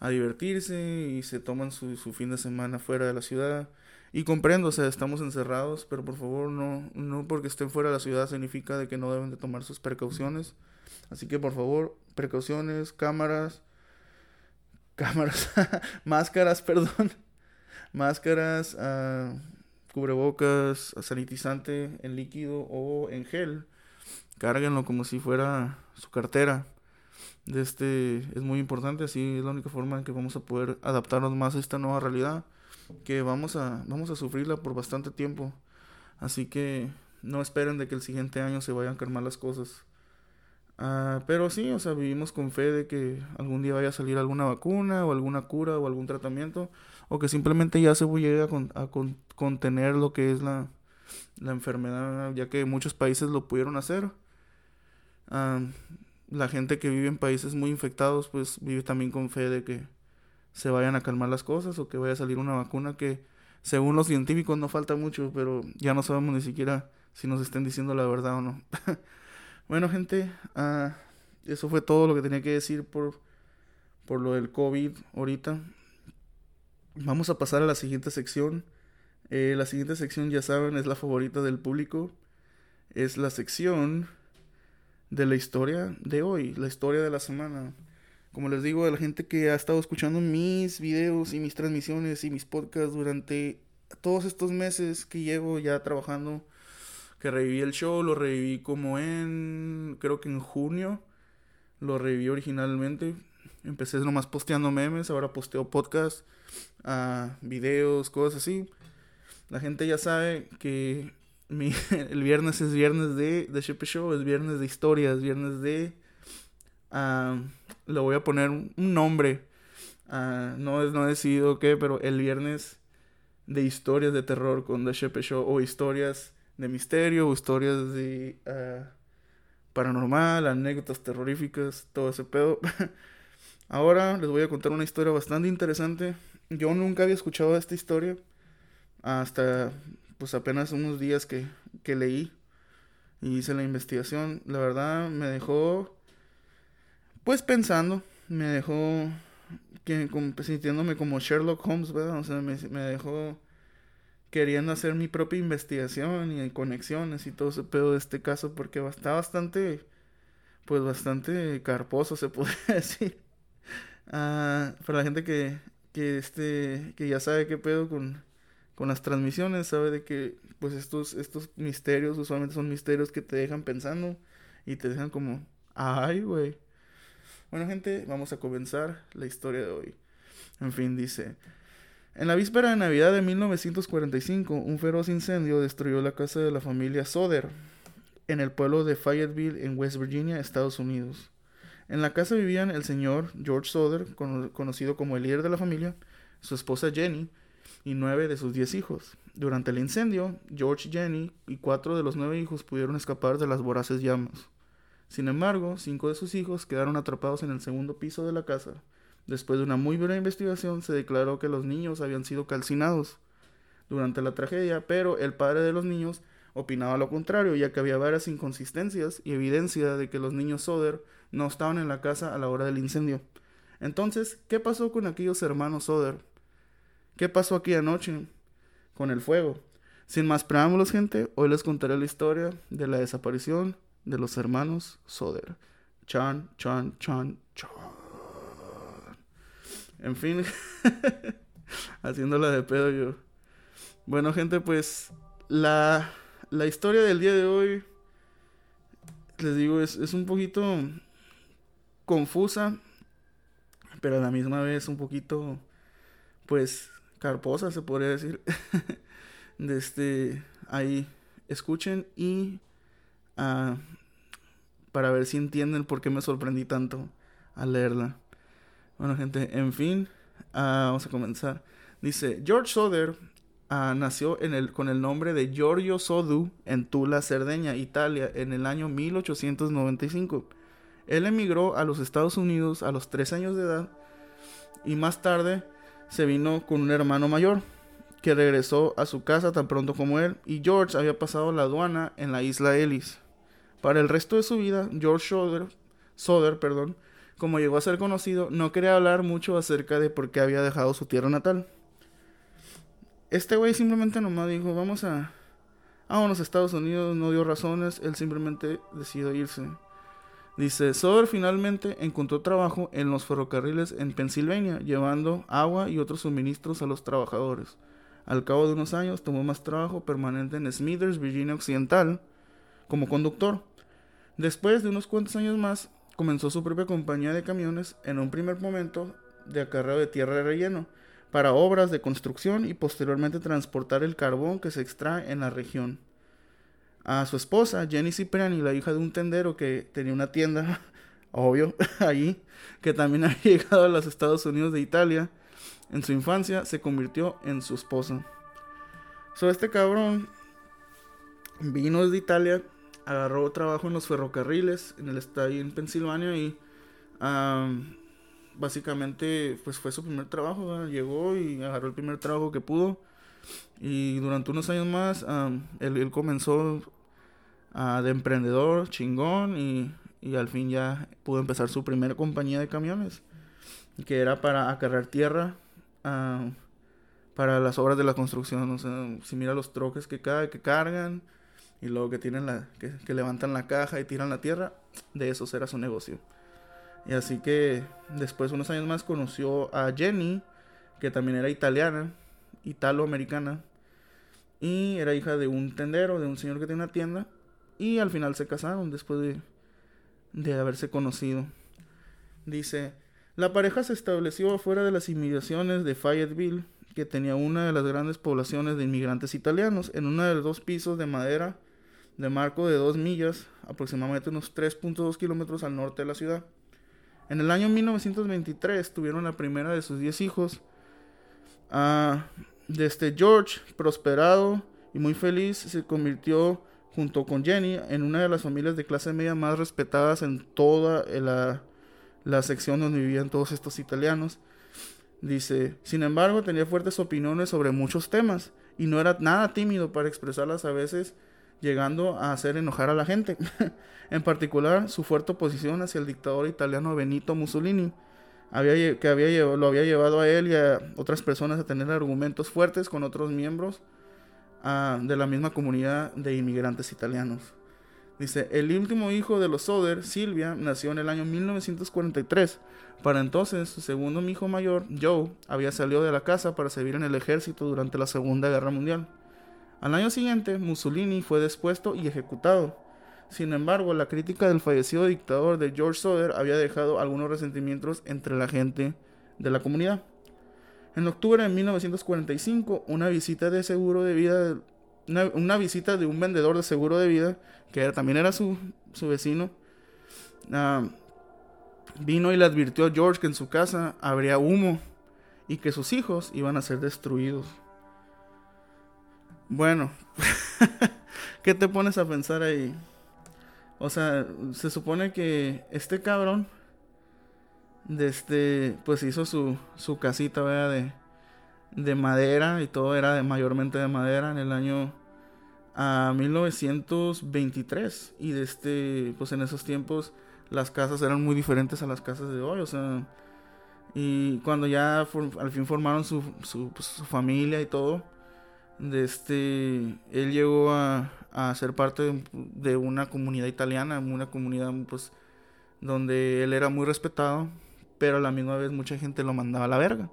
a divertirse y se toman su, su fin de semana fuera de la ciudad. Y comprendo, o sea, estamos encerrados, pero por favor no, no porque estén fuera de la ciudad significa de que no deben de tomar sus precauciones. Así que por favor, precauciones, cámaras, cámaras, máscaras, perdón, máscaras, uh, cubrebocas, sanitizante en líquido o en gel. Cárguenlo como si fuera su cartera. De este es muy importante, así es la única forma en que vamos a poder adaptarnos más a esta nueva realidad que vamos a vamos a sufrirla por bastante tiempo. Así que no esperen de que el siguiente año se vayan a calmar las cosas. Uh, pero sí, o sea, vivimos con fe de que algún día vaya a salir alguna vacuna o alguna cura o algún tratamiento o que simplemente ya se llegue a, a contener lo que es la, la, enfermedad, ya que muchos países lo pudieron hacer. Uh, la gente que vive en países muy infectados, pues vive también con fe de que se vayan a calmar las cosas o que vaya a salir una vacuna que, según los científicos, no falta mucho, pero ya no sabemos ni siquiera si nos estén diciendo la verdad o no. Bueno, gente, uh, eso fue todo lo que tenía que decir por, por lo del COVID ahorita. Vamos a pasar a la siguiente sección. Eh, la siguiente sección, ya saben, es la favorita del público. Es la sección de la historia de hoy, la historia de la semana. Como les digo a la gente que ha estado escuchando mis videos y mis transmisiones y mis podcasts durante todos estos meses que llevo ya trabajando que reviví el show, lo reviví como en, creo que en junio, lo reviví originalmente. Empecé nomás posteando memes, ahora posteo podcast, uh, videos, cosas así. La gente ya sabe que el viernes es viernes de, de Shepe Show, es viernes de historias, viernes de... Uh, le voy a poner un, nombre. Uh, no, no he decidido qué, pero el viernes de historias de terror con The Shepe Show o historias de misterio, historias de uh, paranormal, anécdotas terroríficas, todo ese pedo. Ahora les voy a contar una historia bastante interesante. Yo nunca había escuchado esta historia hasta pues apenas unos días que, que leí y hice la investigación. La verdad me dejó pues pensando, me dejó que, como, sintiéndome como Sherlock Holmes, ¿verdad? O sea, me, me dejó queriendo hacer mi propia investigación y conexiones y todo ese pedo de este caso porque está bastante, pues bastante carposo se puede decir. Ah, para la gente que, que, este, que ya sabe qué pedo con, con las transmisiones, sabe de que pues estos, estos misterios usualmente son misterios que te dejan pensando y te dejan como, ay, güey. Bueno, gente, vamos a comenzar la historia de hoy. En fin, dice, en la víspera de Navidad de 1945, un feroz incendio destruyó la casa de la familia Soder en el pueblo de Fayetteville, en West Virginia, Estados Unidos. En la casa vivían el señor George Soder, conocido como el líder de la familia, su esposa Jenny y nueve de sus diez hijos. Durante el incendio, George, Jenny y cuatro de los nueve hijos pudieron escapar de las voraces llamas. Sin embargo, cinco de sus hijos quedaron atrapados en el segundo piso de la casa Después de una muy breve investigación, se declaró que los niños habían sido calcinados durante la tragedia, pero el padre de los niños opinaba lo contrario, ya que había varias inconsistencias y evidencia de que los niños Soder no estaban en la casa a la hora del incendio. Entonces, ¿qué pasó con aquellos hermanos Soder? ¿Qué pasó aquella noche con el fuego? Sin más preámbulos, gente, hoy les contaré la historia de la desaparición de los hermanos Soder. Chan, chan, chan, chan. En fin, haciéndola de pedo yo. Bueno, gente, pues la, la historia del día de hoy, les digo, es, es un poquito confusa, pero a la misma vez un poquito, pues, carposa, se podría decir. de este, ahí, escuchen y para ver si entienden por qué me sorprendí tanto al leerla. Bueno, gente, en fin, ah, vamos a comenzar. Dice, George Soder ah, nació con el nombre de Giorgio Sodu en Tula, Cerdeña, Italia, en el año 1895. Él emigró a los Estados Unidos a los 3 años de edad y más tarde se vino con un hermano mayor que regresó a su casa tan pronto como él y George había pasado la aduana en la isla Ellis. Para el resto de su vida, George Soder, Soder perdón, como llegó a ser conocido, no quería hablar mucho acerca de por qué había dejado su tierra natal. Este güey simplemente nomás dijo, vamos a... a los Estados Unidos, no dio razones, él simplemente decidió irse. Dice, Soder finalmente encontró trabajo en los ferrocarriles en Pensilvania, llevando agua y otros suministros a los trabajadores. Al cabo de unos años tomó más trabajo permanente en Smithers, Virginia Occidental, como conductor. Después de unos cuantos años más, comenzó su propia compañía de camiones en un primer momento de acarreo de tierra de relleno para obras de construcción y posteriormente transportar el carbón que se extrae en la región. A su esposa, Jenny Cipriani, la hija de un tendero que tenía una tienda, obvio, allí, que también había llegado a los Estados Unidos de Italia, en su infancia se convirtió en su esposa. So, este cabrón vino desde Italia agarró trabajo en los ferrocarriles, en el estadio en Pensilvania y básicamente pues fue su primer trabajo, llegó y agarró el primer trabajo que pudo y durante unos años más él, comenzó de emprendedor chingón y, al fin ya pudo empezar su primera compañía de camiones que era para acarrear tierra para las obras de la construcción, o sea, si mira los troques que, que cargan, y luego que tienen la que, levantan la caja y tiran la tierra, de eso será su negocio. Y así que después unos años más conoció a Jenny, que también era italiana, italo-americana, y era hija de un tendero, de un señor que tiene una tienda, y al final se casaron después de, de haberse conocido. Dice, la pareja se estableció afuera de las inmediaciones de Fayetteville, que tenía una de las grandes poblaciones de inmigrantes italianos, en uno de los dos pisos de madera de marco de 2 millas, aproximadamente unos 3.2 kilómetros al norte de la ciudad. En el año 1923 tuvieron la primera de sus 10 hijos. Ah, desde George, prosperado y muy feliz, se convirtió junto con Jenny en una de las familias de clase media más respetadas en toda la, la sección donde vivían todos estos italianos. Dice, sin embargo, tenía fuertes opiniones sobre muchos temas y no era nada tímido para expresarlas a veces llegando a hacer enojar a la gente. en particular, su fuerte oposición hacia el dictador italiano Benito Mussolini, había, que había, lo había llevado a él y a otras personas a tener argumentos fuertes con otros miembros ah, de la misma comunidad de inmigrantes italianos. Dice, el último hijo de los Soder, Silvia, nació en el año 1943. Para entonces, su segundo hijo mayor, Joe, había salido de la casa para servir en el ejército durante la Segunda Guerra Mundial. Al año siguiente, Mussolini fue despuesto y ejecutado. Sin embargo, la crítica del fallecido dictador de George Soder había dejado algunos resentimientos entre la gente de la comunidad. En octubre de 1945, una visita de seguro de vida, una, visita de un vendedor de seguro de vida, que también era su, vecino, ah, vino y le advirtió a George que en su casa habría humo y que sus hijos iban a ser destruidos. Bueno, ¿qué te pones a pensar ahí? O sea, se supone que este cabrón, de este, pues hizo su, su casita, ¿verdad? De, de madera y todo era de, mayormente de madera en el año a 1923 y de este pues en esos tiempos las casas eran muy diferentes a las casas de hoy o sea y cuando ya al fin formaron su, su, pues, su familia y todo de este, él llegó a, a ser parte de, una comunidad italiana, una comunidad pues donde él era muy respetado, pero a la misma vez mucha gente lo mandaba a la verga.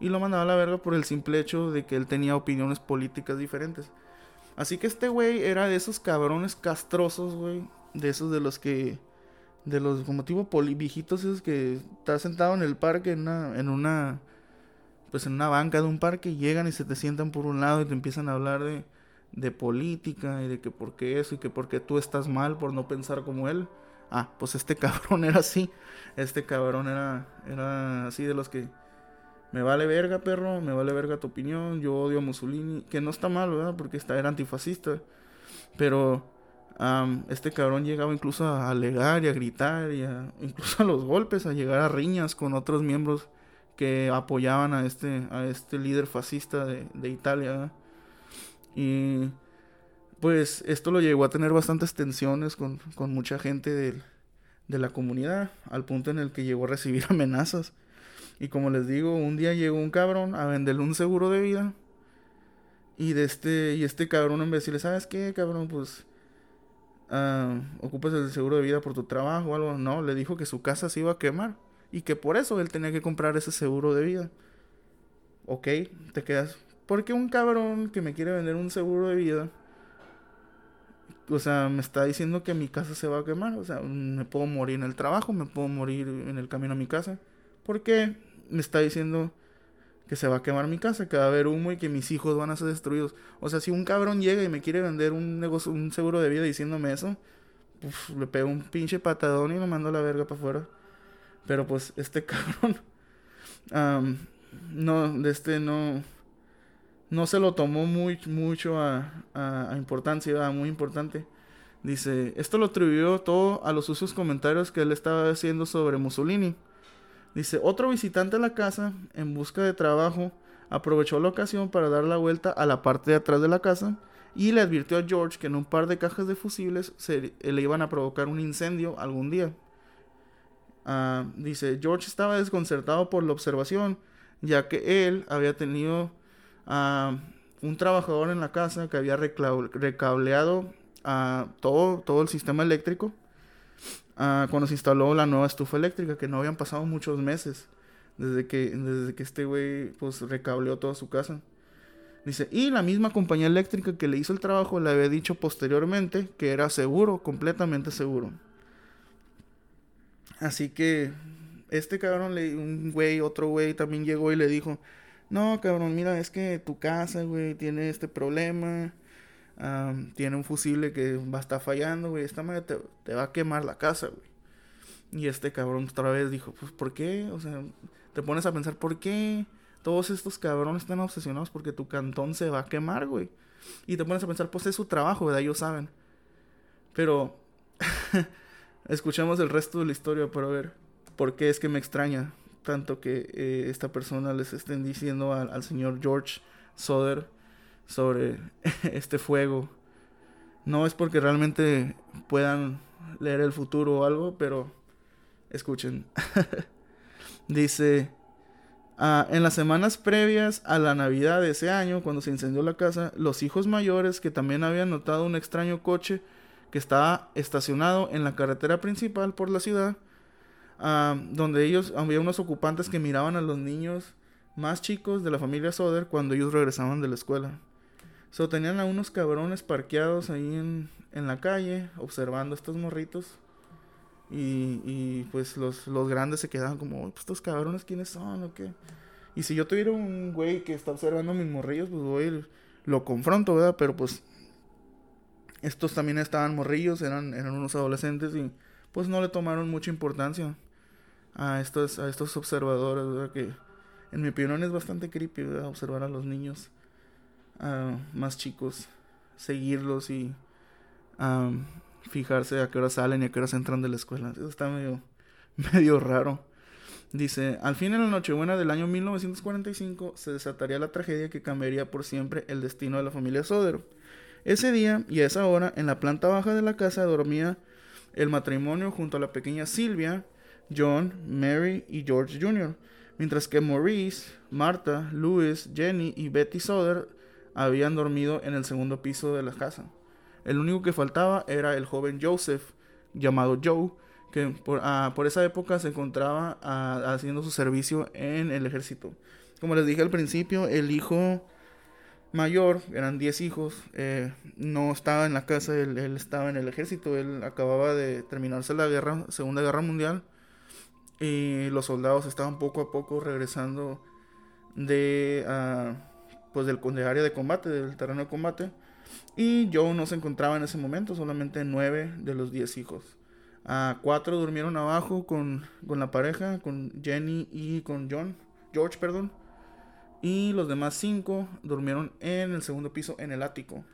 Y lo mandaba a la verga por el simple hecho de que él tenía opiniones políticas diferentes. Así que este güey era de esos cabrones castrosos, güey. De esos de los que... De los como tipo viejitos esos que está sentado en el parque en una, en una pues en una banca de un parque llegan y se te sientan por un lado y te empiezan a hablar de, de política y de que por qué eso y que por qué tú estás mal por no pensar como él. Ah, pues este cabrón era así. Este cabrón era, era así de los que me vale verga, perro, me vale verga tu opinión, yo odio a Mussolini, que no está mal, ¿verdad? Porque está, era antifascista. Pero este cabrón llegaba incluso a alegar y a gritar y a, incluso a los golpes, a llegar a riñas con otros miembros que apoyaban a este, a este líder fascista de, Italia. Y pues esto lo llegó a tener bastantes tensiones con, con mucha gente de, de la comunidad, al punto en el que llegó a recibir amenazas. Y como les digo, un día llegó un cabrón a venderle un seguro de vida. Y de este, y este cabrón en vez de decirle, ¿sabes qué, cabrón? Pues uh, ocupas el seguro de vida por tu trabajo o algo. No, le dijo que su casa se iba a quemar. Y que por eso él tenía que comprar ese seguro de vida. Ok, te quedas. Porque un cabrón que me quiere vender un seguro de vida o sea, me está diciendo que mi casa se va a quemar. O sea, me puedo morir en el trabajo, me puedo morir en el camino a mi casa. ¿Por qué? me está diciendo que se va a quemar mi casa, que va a haber humo y que mis hijos van a ser destruidos. O sea, si un cabrón llega y me quiere vender un negocio, un seguro de vida diciéndome eso, pues le pego un pinche patadón y lo mando a la verga para afuera. Pero pues este cabrón, no, de este no, no se lo tomó muy, mucho a, importancia, muy importante. Dice, esto lo atribuyó todo a los sucios comentarios que él estaba haciendo sobre Mussolini. Dice, otro visitante a la casa en busca de trabajo aprovechó la ocasión para dar la vuelta a la parte de atrás de la casa y le advirtió a George que en un par de cajas de fusibles se, le iban a provocar un incendio algún día. Ah, dice, George estaba desconcertado por la observación, ya que él había tenido a un trabajador en la casa que había recableado a todo, todo el sistema eléctrico Ah, cuando se instaló la nueva estufa eléctrica, que no habían pasado muchos meses desde que, desde que este güey pues recableó toda su casa. Dice, y la misma compañía eléctrica que le hizo el trabajo le había dicho posteriormente que era seguro, completamente seguro. Así que este cabrón, le, un güey, otro güey también llegó y le dijo, no cabrón, mira, es que tu casa, güey, tiene este problema tiene un fusible que va a estar fallando, güey. Esta madre te, va a quemar la casa, güey. Y este cabrón otra vez dijo, pues, ¿por qué? O sea, te pones a pensar, ¿por qué todos estos cabrones están obsesionados porque tu cantón se va a quemar, güey? Y te pones a pensar, pues es su trabajo, ¿verdad? Ellos saben. Pero, escuchamos el resto de la historia para ver por qué es que me extraña tanto que eh, esta persona les estén diciendo al, señor George Soder sobre este fuego. No es porque realmente puedan leer el futuro o algo, pero escuchen. Dice, ah, en las semanas previas a la Navidad de ese año, cuando se incendió la casa, los hijos mayores que también habían notado un extraño coche que estaba estacionado en la carretera principal por la ciudad, donde ellos, había unos ocupantes que miraban a los niños más chicos de la familia Soder cuando ellos regresaban de la escuela. So, tenían a unos cabrones parqueados ahí en, en la calle, observando estos morritos. Y, y pues los, los grandes se quedaban como, pues estos cabrones, ¿quiénes son o qué? Y si yo tuviera un güey que está observando a mis morrillos, pues voy lo confronto, ¿verdad? Pero pues estos también estaban morrillos, eran, eran unos adolescentes y pues no le tomaron mucha importancia a estos, a estos observadores. Que en mi opinión es bastante creepy. Observar a los niños más chicos, seguirlos y fijarse a qué hora salen y a qué hora entran de la escuela. Eso está medio, medio raro. Dice, al fin en la Nochebuena del año 1945 se desataría la tragedia que cambiaría por siempre el destino de la familia Sodero. Ese día y a esa hora, en la planta baja de la casa dormía el matrimonio junto a la pequeña Silvia, John, Mary y George Jr., mientras que Maurice, Marta, Louis, Jenny y Betty Soder habían dormido en el segundo piso de la casa. El único que faltaba era el joven Joseph, llamado Joe, que por, ah, esa época se encontraba ah, haciendo su servicio en el ejército. Como les dije al principio, el hijo mayor, eran 10 hijos, eh, no estaba en la casa, él, estaba en el ejército, él acababa de terminarse la guerra, Segunda Guerra Mundial, y los soldados estaban poco a poco regresando de... Uh, pues del, área de combate, del terreno de combate. Y Joe no se encontraba en ese momento, solamente nueve de los diez hijos. A cuatro durmieron abajo con, con, la pareja, con Jenny y con John, George, perdón. Y los demás cinco durmieron en el segundo piso, en el ático.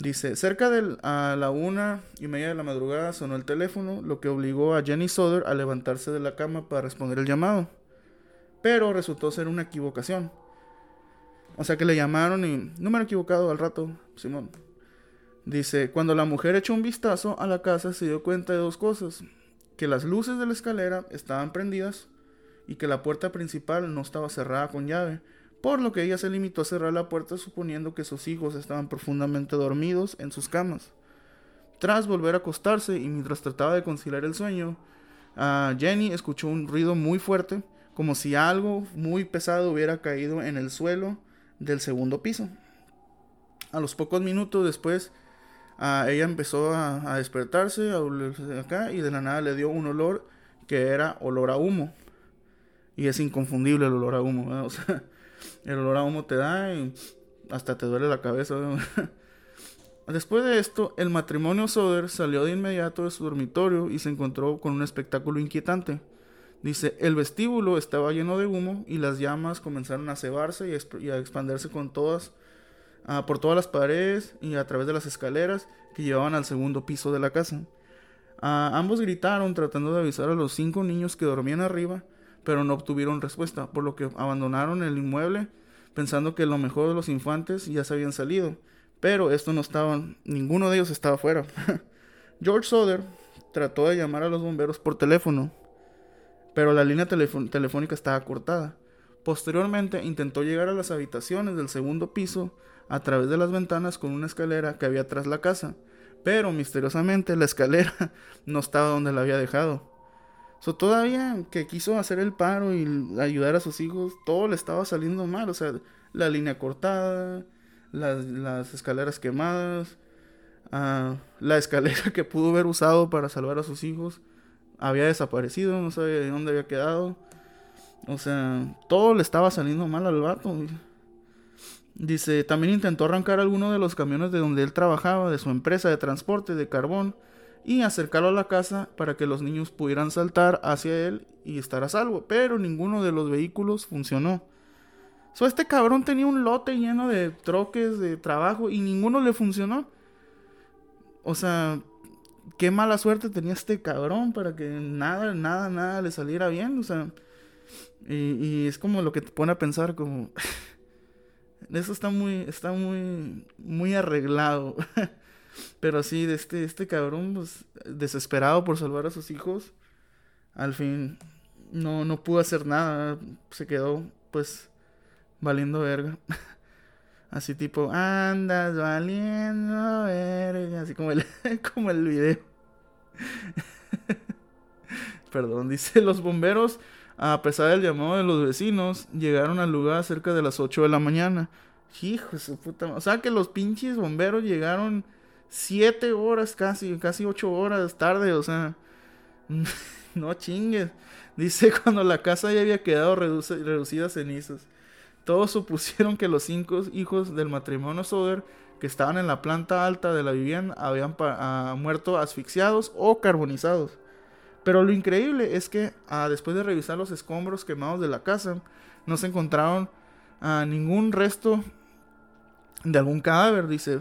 Dice, cerca de a la una y media de la madrugada sonó el teléfono, lo que obligó a Jenny Soder a levantarse de la cama para responder el llamado. pero resultó ser una equivocación. O sea que le llamaron y número equivocado al rato, Simón. Dice, cuando la mujer echó un vistazo a la casa se dio cuenta de dos cosas. Que las luces de la escalera estaban prendidas y que la puerta principal no estaba cerrada con llave, por lo que ella se limitó a cerrar la puerta suponiendo que sus hijos estaban profundamente dormidos en sus camas. Tras volver a acostarse y mientras trataba de conciliar el sueño, Jenny escuchó un ruido muy fuerte, como si algo muy pesado hubiera caído en el suelo del segundo piso. A los pocos minutos después, ella empezó a, despertarse, a acá, y de la nada le dio un olor que era olor a humo. Y es inconfundible el olor a humo, O sea, el olor a humo te da y hasta te duele la cabeza. Después de esto, el matrimonio Soder salió de inmediato de su dormitorio y se encontró con un espectáculo inquietante. Dice, el vestíbulo estaba lleno de humo y las llamas comenzaron a cebarse y a, expandirse con todas, ah, por todas las paredes y a través de las escaleras que llevaban al segundo piso de la casa. Ah, ambos gritaron tratando de avisar a los cinco niños que dormían arriba, pero no obtuvieron respuesta, por lo que abandonaron el inmueble pensando que lo mejor de los infantes ya se habían salido pero esto no estaban, ninguno de ellos estaba afuera. George Soder trató de llamar a los bomberos por teléfono, pero la línea telefónica estaba cortada. Posteriormente intentó llegar a las habitaciones del segundo piso a través de las ventanas con una escalera que había tras la casa, pero misteriosamente la escalera no estaba donde la había dejado. So, todavía que quiso hacer el paro y ayudar a sus hijos, todo le estaba saliendo mal. O sea, la línea cortada, las, escaleras quemadas, ah, la escalera que pudo haber usado para salvar a sus hijos había desaparecido, no sabía de dónde había quedado. O sea, todo le estaba saliendo mal al vato. Dice, también intentó arrancar alguno de los camiones de donde él trabajaba, de su empresa de transporte de carbón, y acercarlo a la casa para que los niños pudieran saltar hacia él y estar a salvo. Pero ninguno de los vehículos funcionó este cabrón tenía un lote lleno de troques de trabajo y ninguno le funcionó. O sea, qué mala suerte tenía este cabrón para que nada, nada, nada le saliera bien. O sea, y, es como lo que te pone a pensar como... Eso está muy, está muy, muy arreglado. Pero sí, de este, este cabrón, pues, desesperado por salvar a sus hijos, al fin no, no pudo hacer nada. Se quedó, pues, valiendo verga. Así tipo, andas valiendo verga. Así como el, como el video. Perdón, dice los bomberos, a pesar del llamado de los vecinos, llegaron al lugar cerca de las 8 de la mañana. Hijo de su puta O sea que los pinches bomberos llegaron 7 horas casi, casi 8 horas tarde. O sea, no chingues. Dice cuando la casa ya había quedado reducida a cenizas. Todos supusieron que los cinco hijos del matrimonio Soder que estaban en la planta alta de la vivienda habían ah, muerto asfixiados o carbonizados. Pero lo increíble es que ah, después de revisar los escombros quemados de la casa, no se encontraron ah, ningún resto de algún cadáver. Dice,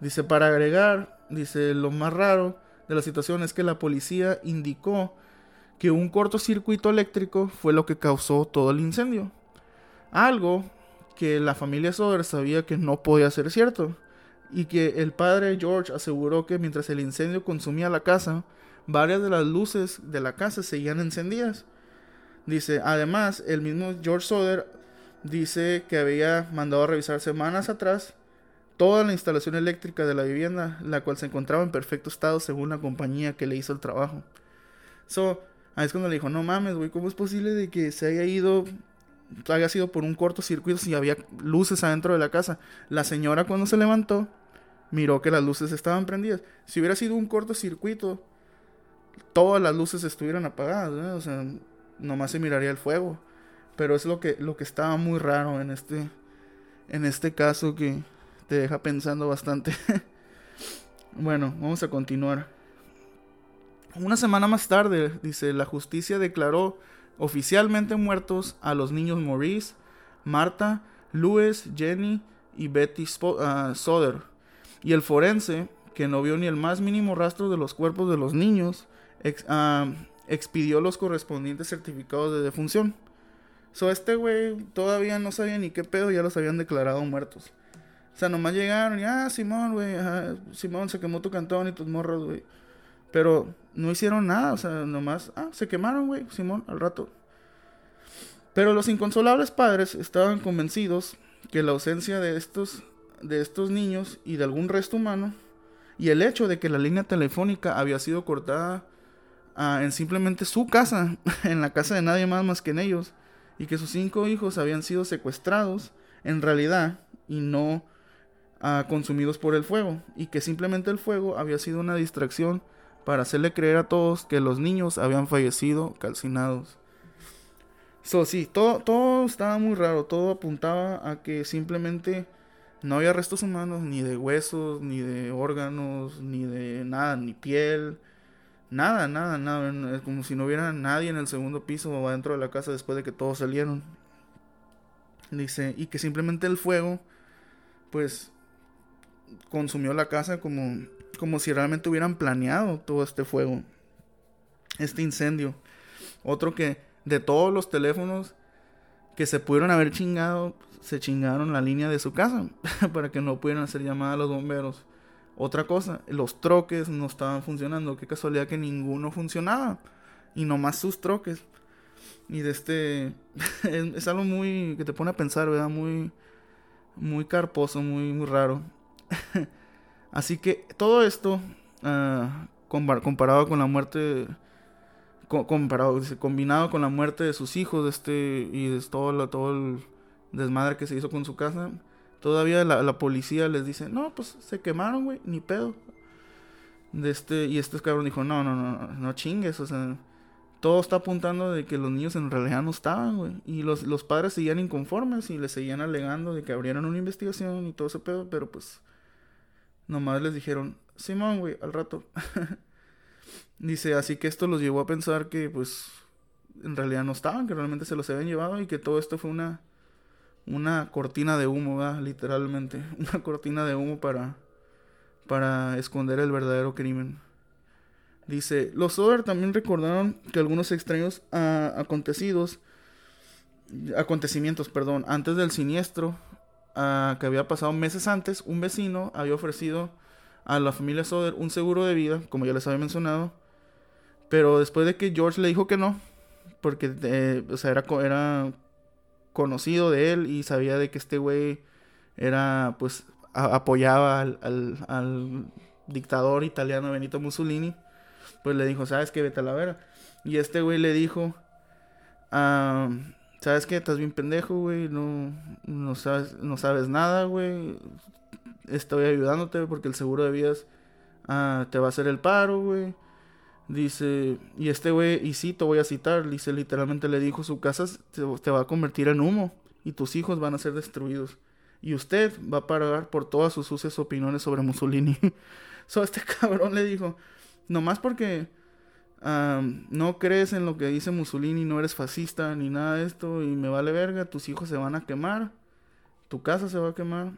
dice, para agregar, dice, lo más raro de la situación es que la policía indicó que un cortocircuito eléctrico fue lo que causó todo el incendio. Algo que la familia Soder sabía que no podía ser cierto. Y que el padre George aseguró que mientras el incendio consumía la casa, varias de las luces de la casa seguían encendidas. Dice, además, el mismo George Soder dice que había mandado a revisar semanas atrás toda la instalación eléctrica de la vivienda, la cual se encontraba en perfecto estado según la compañía que le hizo el trabajo. So, ahí es cuando le dijo, no mames, güey, ¿cómo es posible de que se haya ido había sido por un cortocircuito si había luces adentro de la casa. La señora cuando se levantó miró que las luces estaban prendidas. Si hubiera sido un cortocircuito, todas las luces estuvieran apagadas, o sea, nomás se miraría el fuego. Pero es lo que, lo que estaba muy raro en este, en este caso que te deja pensando bastante. bueno, vamos a continuar. Una semana más tarde, dice, la justicia declaró oficialmente muertos a los niños Maurice, Marta, Louis, Jenny y Betty ah, Soder. Y el forense, que no vio ni el más mínimo rastro de los cuerpos de los niños, ah, expidió los correspondientes certificados de defunción. So, este güey todavía no sabía ni qué pedo, ya los habían declarado muertos. O sea, nomás llegaron y, ah, Simón, güey, Simón, se quemó tu cantón y tus morros, güey. Pero no hicieron nada, o sea, nomás, ah, se quemaron, güey, Simón, al rato. Pero los inconsolables padres estaban convencidos que la ausencia de estos, de estos niños y de algún resto humano, y el hecho de que la línea telefónica había sido cortada ah, en simplemente su casa, en la casa de nadie más más que en ellos, y que sus cinco hijos habían sido secuestrados, en realidad, y no ah, consumidos por el fuego, y que simplemente el fuego había sido una distracción para hacerle creer a todos que los niños habían fallecido calcinados. So, sí, todo, todo estaba muy raro, todo apuntaba a que simplemente no había restos humanos, ni de huesos, ni de órganos, ni de nada, ni piel, nada, nada, nada, es como si no hubiera nadie en el segundo piso o adentro de la casa después de que todos salieron. Dice, y que simplemente el fuego, pues, consumió la casa como, como si realmente hubieran planeado todo este fuego, este incendio. Otro que de todos los teléfonos que se pudieron haber chingado, se chingaron la línea de su casa para que no pudieran hacer llamada a los bomberos. Otra cosa, los troques no estaban funcionando. Qué casualidad que ninguno funcionaba. Y nomás sus troques. Y de este. es, algo muy. que te pone a pensar, ¿verdad? Muy. Muy carposo, muy, muy raro. Así que todo esto. Ah, comparado con la muerte combinado con la muerte de sus hijos este, y de todo, todo el desmadre que se hizo con su casa, todavía la, policía les dice, no, pues se quemaron, güey, ni pedo. De este, y este cabrón dijo, no, no, no, no chingues, o sea, todo está apuntando de que los niños en realidad no estaban, güey. Y los, los padres seguían inconformes y les seguían alegando de que abrieran una investigación y todo ese pedo, pero pues nomás les dijeron, Simón, güey, al rato. Dice, así que esto los llevó a pensar que pues en realidad no estaban, que realmente se los habían llevado y que todo esto fue una, una cortina de humo, ¿verdad? literalmente, una cortina de humo para, para esconder el verdadero crimen. Dice, los Soder también recordaron que algunos extraños acontecidos, acontecimientos, perdón, antes del siniestro, que había pasado meses antes, un vecino había ofrecido a la familia Soder un seguro de vida, como ya les había mencionado, pero después de que George le dijo que no, porque eh, o sea, era, era conocido de él y sabía de que este güey era, pues, apoyaba al, al, dictador italiano Benito Mussolini, pues le dijo, ¿sabes qué? Vete a la vera. Y este güey le dijo, ah, ¿sabes qué? Estás bien pendejo, güey, no, no, sabes, no sabes nada, güey. Estoy ayudándote porque el seguro de vidas ah, te va a hacer el paro, güey. Dice, y este güey, y sí, te voy a citar, dice, literalmente le dijo, su casa te, va a convertir en humo y tus hijos van a ser destruidos. Y usted va a pagar por todas sus sucias opiniones sobre Mussolini. so, este cabrón le dijo, nomás porque no crees en lo que dice Mussolini, no eres fascista ni nada de esto, y me vale verga, tus hijos se van a quemar, tu casa se va a quemar,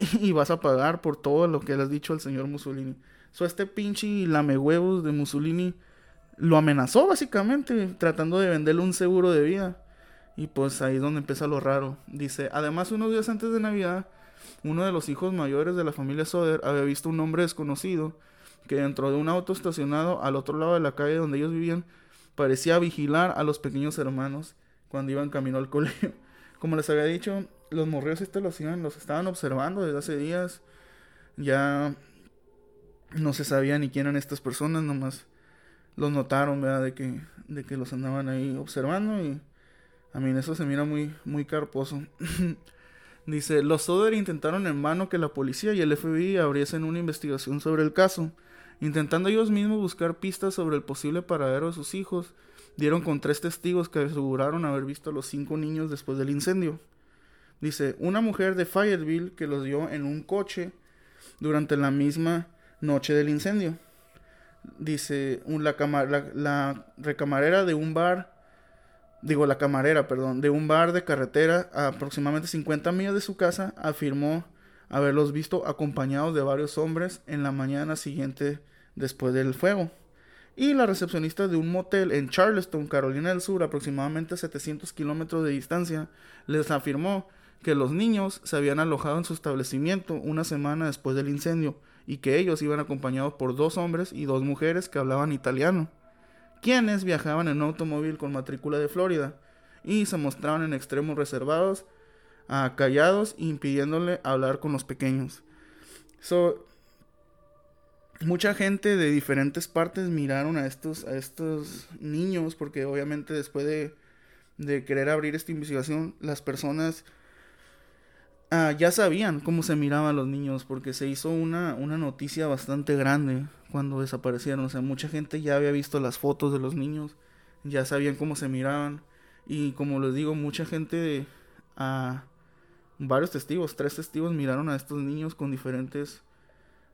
y vas a pagar por todo lo que le has dicho al señor Mussolini. So, este pinche huevos de Mussolini lo amenazó básicamente, tratando de venderle un seguro de vida. Y pues ahí es donde empieza lo raro. Dice, además unos días antes de Navidad, uno de los hijos mayores de la familia Soder había visto un hombre desconocido que dentro de un auto estacionado al otro lado de la calle donde ellos vivían parecía vigilar a los pequeños hermanos cuando iban camino al colegio. Como les había dicho, los morreos estos los, iban, los estaban observando desde hace días. Ya no se sabía ni quién eran estas personas, nomás los notaron, ¿verdad? De que, de que los andaban ahí observando y a mí eso se mira muy, muy carposo. Dice, los Soder intentaron en vano que la policía y el FBI abriesen una investigación sobre el caso. Intentando ellos mismos buscar pistas sobre el posible paradero de sus hijos, dieron con tres testigos que aseguraron haber visto a los cinco niños después del incendio. Dice, una mujer de Fayetteville que los dio en un coche durante la misma noche del incendio. Dice, la, la, recamarera de un bar, digo la camarera, perdón, de un bar de carretera a aproximadamente 50 millas de su casa, afirmó haberlos visto acompañados de varios hombres en la mañana siguiente después del fuego. Y la recepcionista de un motel en Charleston, Carolina del Sur, aproximadamente 700 kilómetros de distancia, les afirmó que los niños se habían alojado en su establecimiento una semana después del incendio y que ellos iban acompañados por dos hombres y dos mujeres que hablaban italiano, quienes viajaban en un automóvil con matrícula de Florida y se mostraban en extremos reservados, callados, impidiéndole hablar con los pequeños. So, mucha gente de diferentes partes miraron a estos, a estos niños porque obviamente después de, de querer abrir esta investigación, las personas uh, ya sabían cómo se miraban los niños porque se hizo una noticia bastante grande cuando desaparecieron. O sea, mucha gente ya había visto las fotos de los niños, ya sabían cómo se miraban. Y como les digo, mucha gente, a varios testigos, tres testigos miraron a estos niños con diferentes,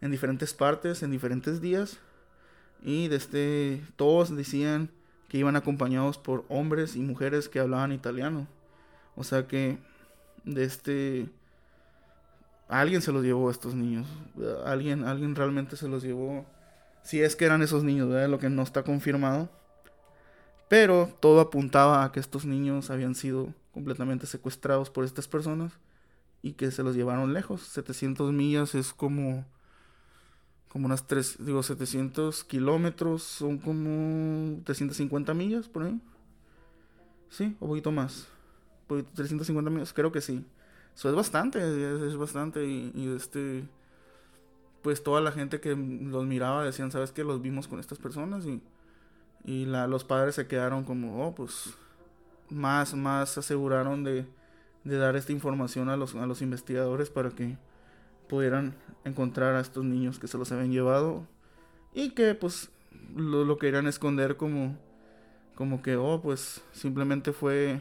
en diferentes partes, en diferentes días. Y este, todos decían que iban acompañados por hombres y mujeres que hablaban italiano. O sea que de este alguien se los llevó a estos niños. Alguien, alguien realmente se los llevó. Si es que eran esos niños. Lo que no está confirmado. Pero todo apuntaba a que estos niños habían sido completamente secuestrados por estas personas y que se los llevaron lejos. 700 millas es como como unas 3, digo 700 kilómetros, son como 350 millas por ahí. Sí, un poquito más. 350 millas, creo que sí. Eso es bastante, es, bastante y, y este pues toda la gente que los miraba decían, ¿sabes qué? Los vimos con estas personas y y la, los padres se quedaron como, oh, pues más, más se aseguraron de, de dar esta información a los, a los investigadores para que pudieran encontrar a estos niños que se los habían llevado y que pues lo, lo querían esconder como, como que, oh, pues simplemente fue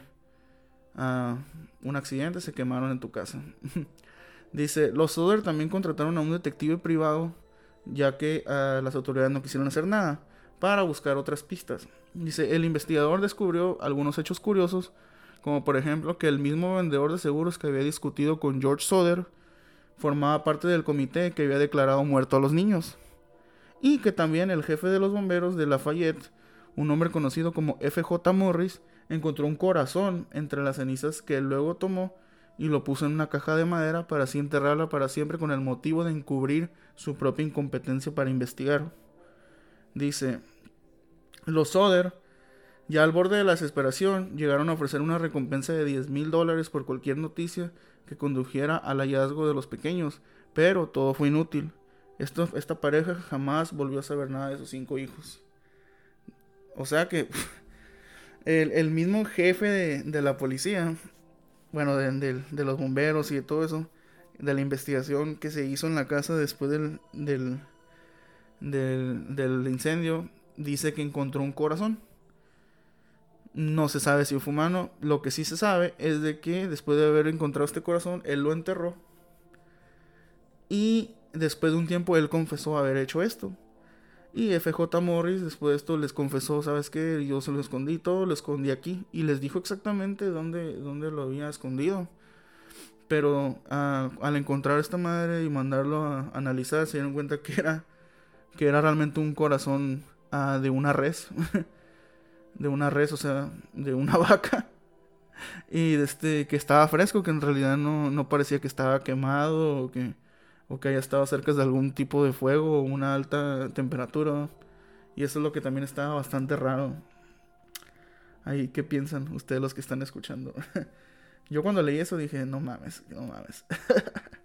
uh, un accidente, se quemaron en tu casa. Dice, los Soder también contrataron a un detective privado ya que uh, las autoridades no quisieron hacer nada para buscar otras pistas. Dice, el investigador descubrió algunos hechos curiosos, como por ejemplo que el mismo vendedor de seguros que había discutido con George Soder formaba parte del comité que había declarado muerto a los niños. Y que también el jefe de los bomberos de Lafayette, un hombre conocido como FJ Morris, encontró un corazón entre las cenizas que luego tomó y lo puso en una caja de madera para así enterrarla para siempre con el motivo de encubrir su propia incompetencia para investigar. Dice, los Soder, ya al borde de la desesperación, llegaron a ofrecer una recompensa de 10 mil dólares por cualquier noticia que condujera al hallazgo de los pequeños, pero todo fue inútil. Esto, esta pareja jamás volvió a saber nada de sus cinco hijos. O sea que el, mismo jefe de, la policía, bueno, de, los bomberos y de todo eso, de la investigación que se hizo en la casa después del, del del, incendio dice que encontró un corazón. No se sabe si fue humano. Lo que sí se sabe es de que después de haber encontrado este corazón, él lo enterró. Y después de un tiempo él confesó haber hecho esto. Y FJ Morris después de esto les confesó, ¿sabes qué? Yo se lo escondí todo, lo escondí aquí. Y les dijo exactamente dónde, dónde lo había escondido. Pero ah, al encontrar a esta madre y mandarlo a analizar, se dieron cuenta que era que era realmente un corazón uh, de una res, de una res, o sea, de una vaca. Y este, que estaba fresco, que en realidad no, no parecía que estaba quemado o que, o que haya estado cerca de algún tipo de fuego o una alta temperatura. Y eso es lo que también estaba bastante raro. Ahí, ¿qué piensan ustedes los que están escuchando? Yo cuando leí eso dije, no mames, no mames.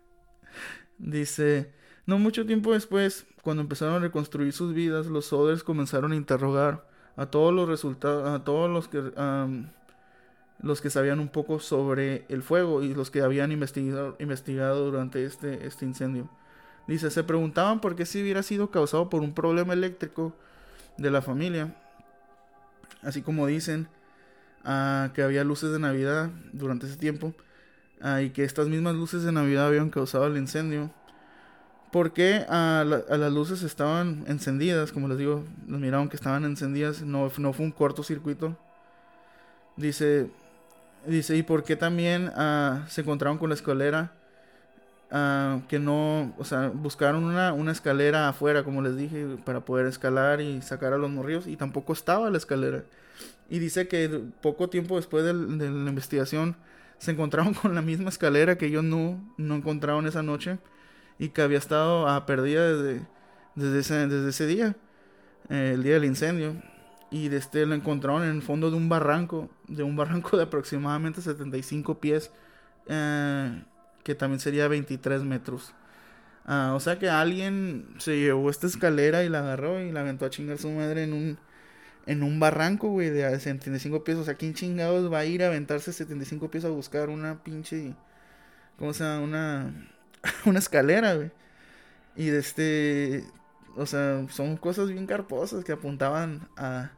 Dice, no mucho tiempo después, cuando empezaron a reconstruir sus vidas, los Soders comenzaron a interrogar a todos los resultados, a todos los que los que sabían un poco sobre el fuego y los que habían investigado, investigado durante este, este incendio. Dice, se preguntaban por qué si hubiera sido causado por un problema eléctrico de la familia. Así como dicen ah, que había luces de Navidad durante ese tiempo ah, y que estas mismas luces de Navidad habían causado el incendio porque a, las luces estaban encendidas, como les digo, nos miraron que estaban encendidas, no, no fue un cortocircuito. Dice, dice, ¿y por qué también ah, se encontraron con la escalera ah, que no, o sea, buscaron una, una, escalera afuera, como les dije, para poder escalar y sacar a los morrillos, y tampoco estaba la escalera. Y dice que poco tiempo después de, de la investigación se encontraron con la misma escalera que ellos no, no encontraron esa noche y que había estado a perdida desde, desde, ese, desde ese día, eh, el día del incendio. Y desde este lo encontraron en el fondo de un barranco, de un barranco de aproximadamente 75 pies, eh, que también sería 23 metros. Ah, o sea que alguien se llevó esta escalera y la agarró y la aventó a chingar su madre en un, en un barranco, güey, de 75 pies. O sea, ¿quién chingados va a ir a aventarse 75 pies a buscar una pinche. ¿Cómo se llama? Una. una escalera, güey. Y de este. O sea, son cosas bien carposas que apuntaban a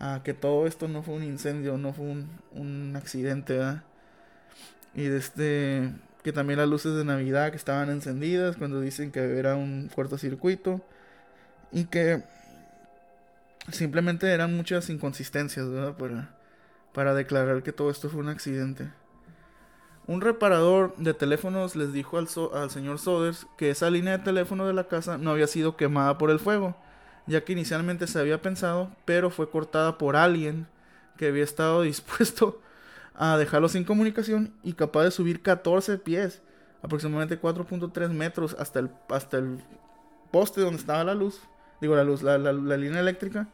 a que todo esto no fue un incendio, no fue un, un accidente, ¿verdad? Y de este, que también las luces de Navidad que estaban encendidas cuando dicen que era un cortocircuito y que simplemente eran muchas inconsistencias. Para, para declarar que todo esto fue un accidente. Un reparador de teléfonos les dijo al, al señor Soders que esa línea de teléfono de la casa no había sido quemada por el fuego ya que inicialmente se había pensado, pero fue cortada por alguien que había estado dispuesto a dejarlo sin comunicación y capaz de subir 14 pies, aproximadamente 4.3 metros hasta el, hasta el poste donde estaba la luz, digo la luz, la, línea eléctrica,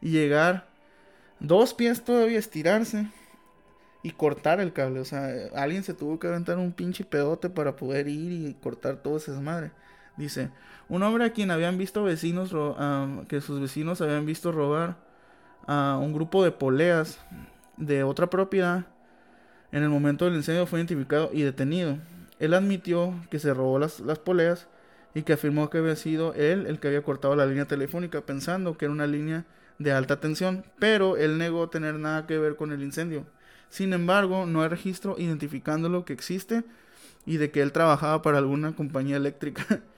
y llegar dos pies todavía, estirarse y cortar el cable. O sea, alguien se tuvo que aventar un pinche pedote para poder ir y cortar todo ese desmadre. Dice, un hombre a quien habían visto vecinos, que sus vecinos habían visto robar a un grupo de poleas de otra propiedad, en el momento del incendio fue identificado y detenido. Él admitió que se robó las, las poleas y que afirmó que había sido él el que había cortado la línea telefónica pensando que era una línea de alta tensión, pero él negó tener nada que ver con el incendio. Sin embargo, no hay registro identificándolo que existe y de que él trabajaba para alguna compañía eléctrica.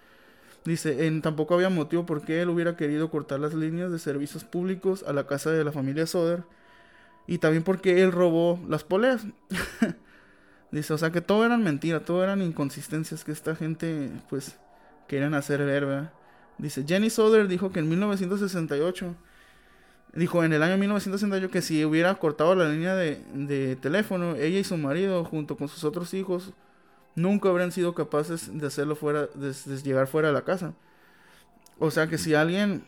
Dice, en, tampoco había motivo por qué él hubiera querido cortar las líneas de servicios públicos a la casa de la familia Soder. Y también porque él robó las poleas. Dice, o sea que todo eran mentiras, todo eran inconsistencias que esta gente pues querían hacer ver, Dice, Jenny Soder dijo que en 1968, dijo en el año 1968 que si hubiera cortado la línea de, de teléfono, ella y su marido junto con sus otros hijos nunca habrían sido capaces de hacerlo fuera, de, llegar fuera de la casa. O sea que si alguien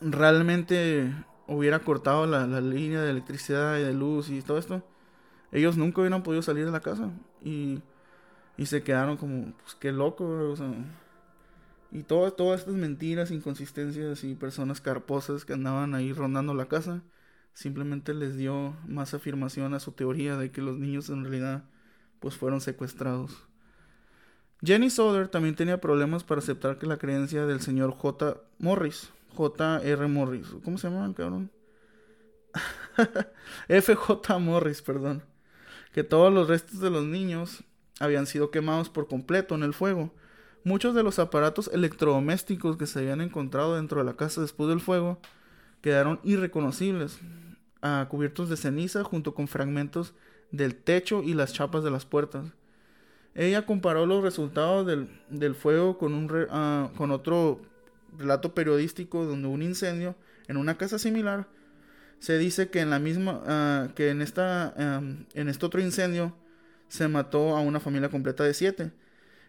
realmente hubiera cortado la, línea de electricidad y de luz y todo esto, ellos nunca hubieran podido salir de la casa. Y, y se quedaron como, pues qué loco, o sea, y todas todas estas mentiras, inconsistencias y personas carposas que andaban ahí rondando la casa, simplemente les dio más afirmación a su teoría de que los niños en realidad pues fueron secuestrados. Jenny Soder también tenía problemas para aceptar que la creencia del señor J. Morris, J.R. Morris, ¿cómo se llama el cabrón? F.J. Morris, perdón, que todos los restos de los niños habían sido quemados por completo en el fuego. Muchos de los aparatos electrodomésticos que se habían encontrado dentro de la casa después del fuego quedaron irreconocibles, ah, cubiertos de ceniza junto con fragmentos del techo y las chapas de las puertas. Ella comparó los resultados del, fuego con, un ah, con otro relato periodístico donde un incendio en una casa similar se dice que en la misma ah, que en esta en este otro incendio se mató a una familia completa de siete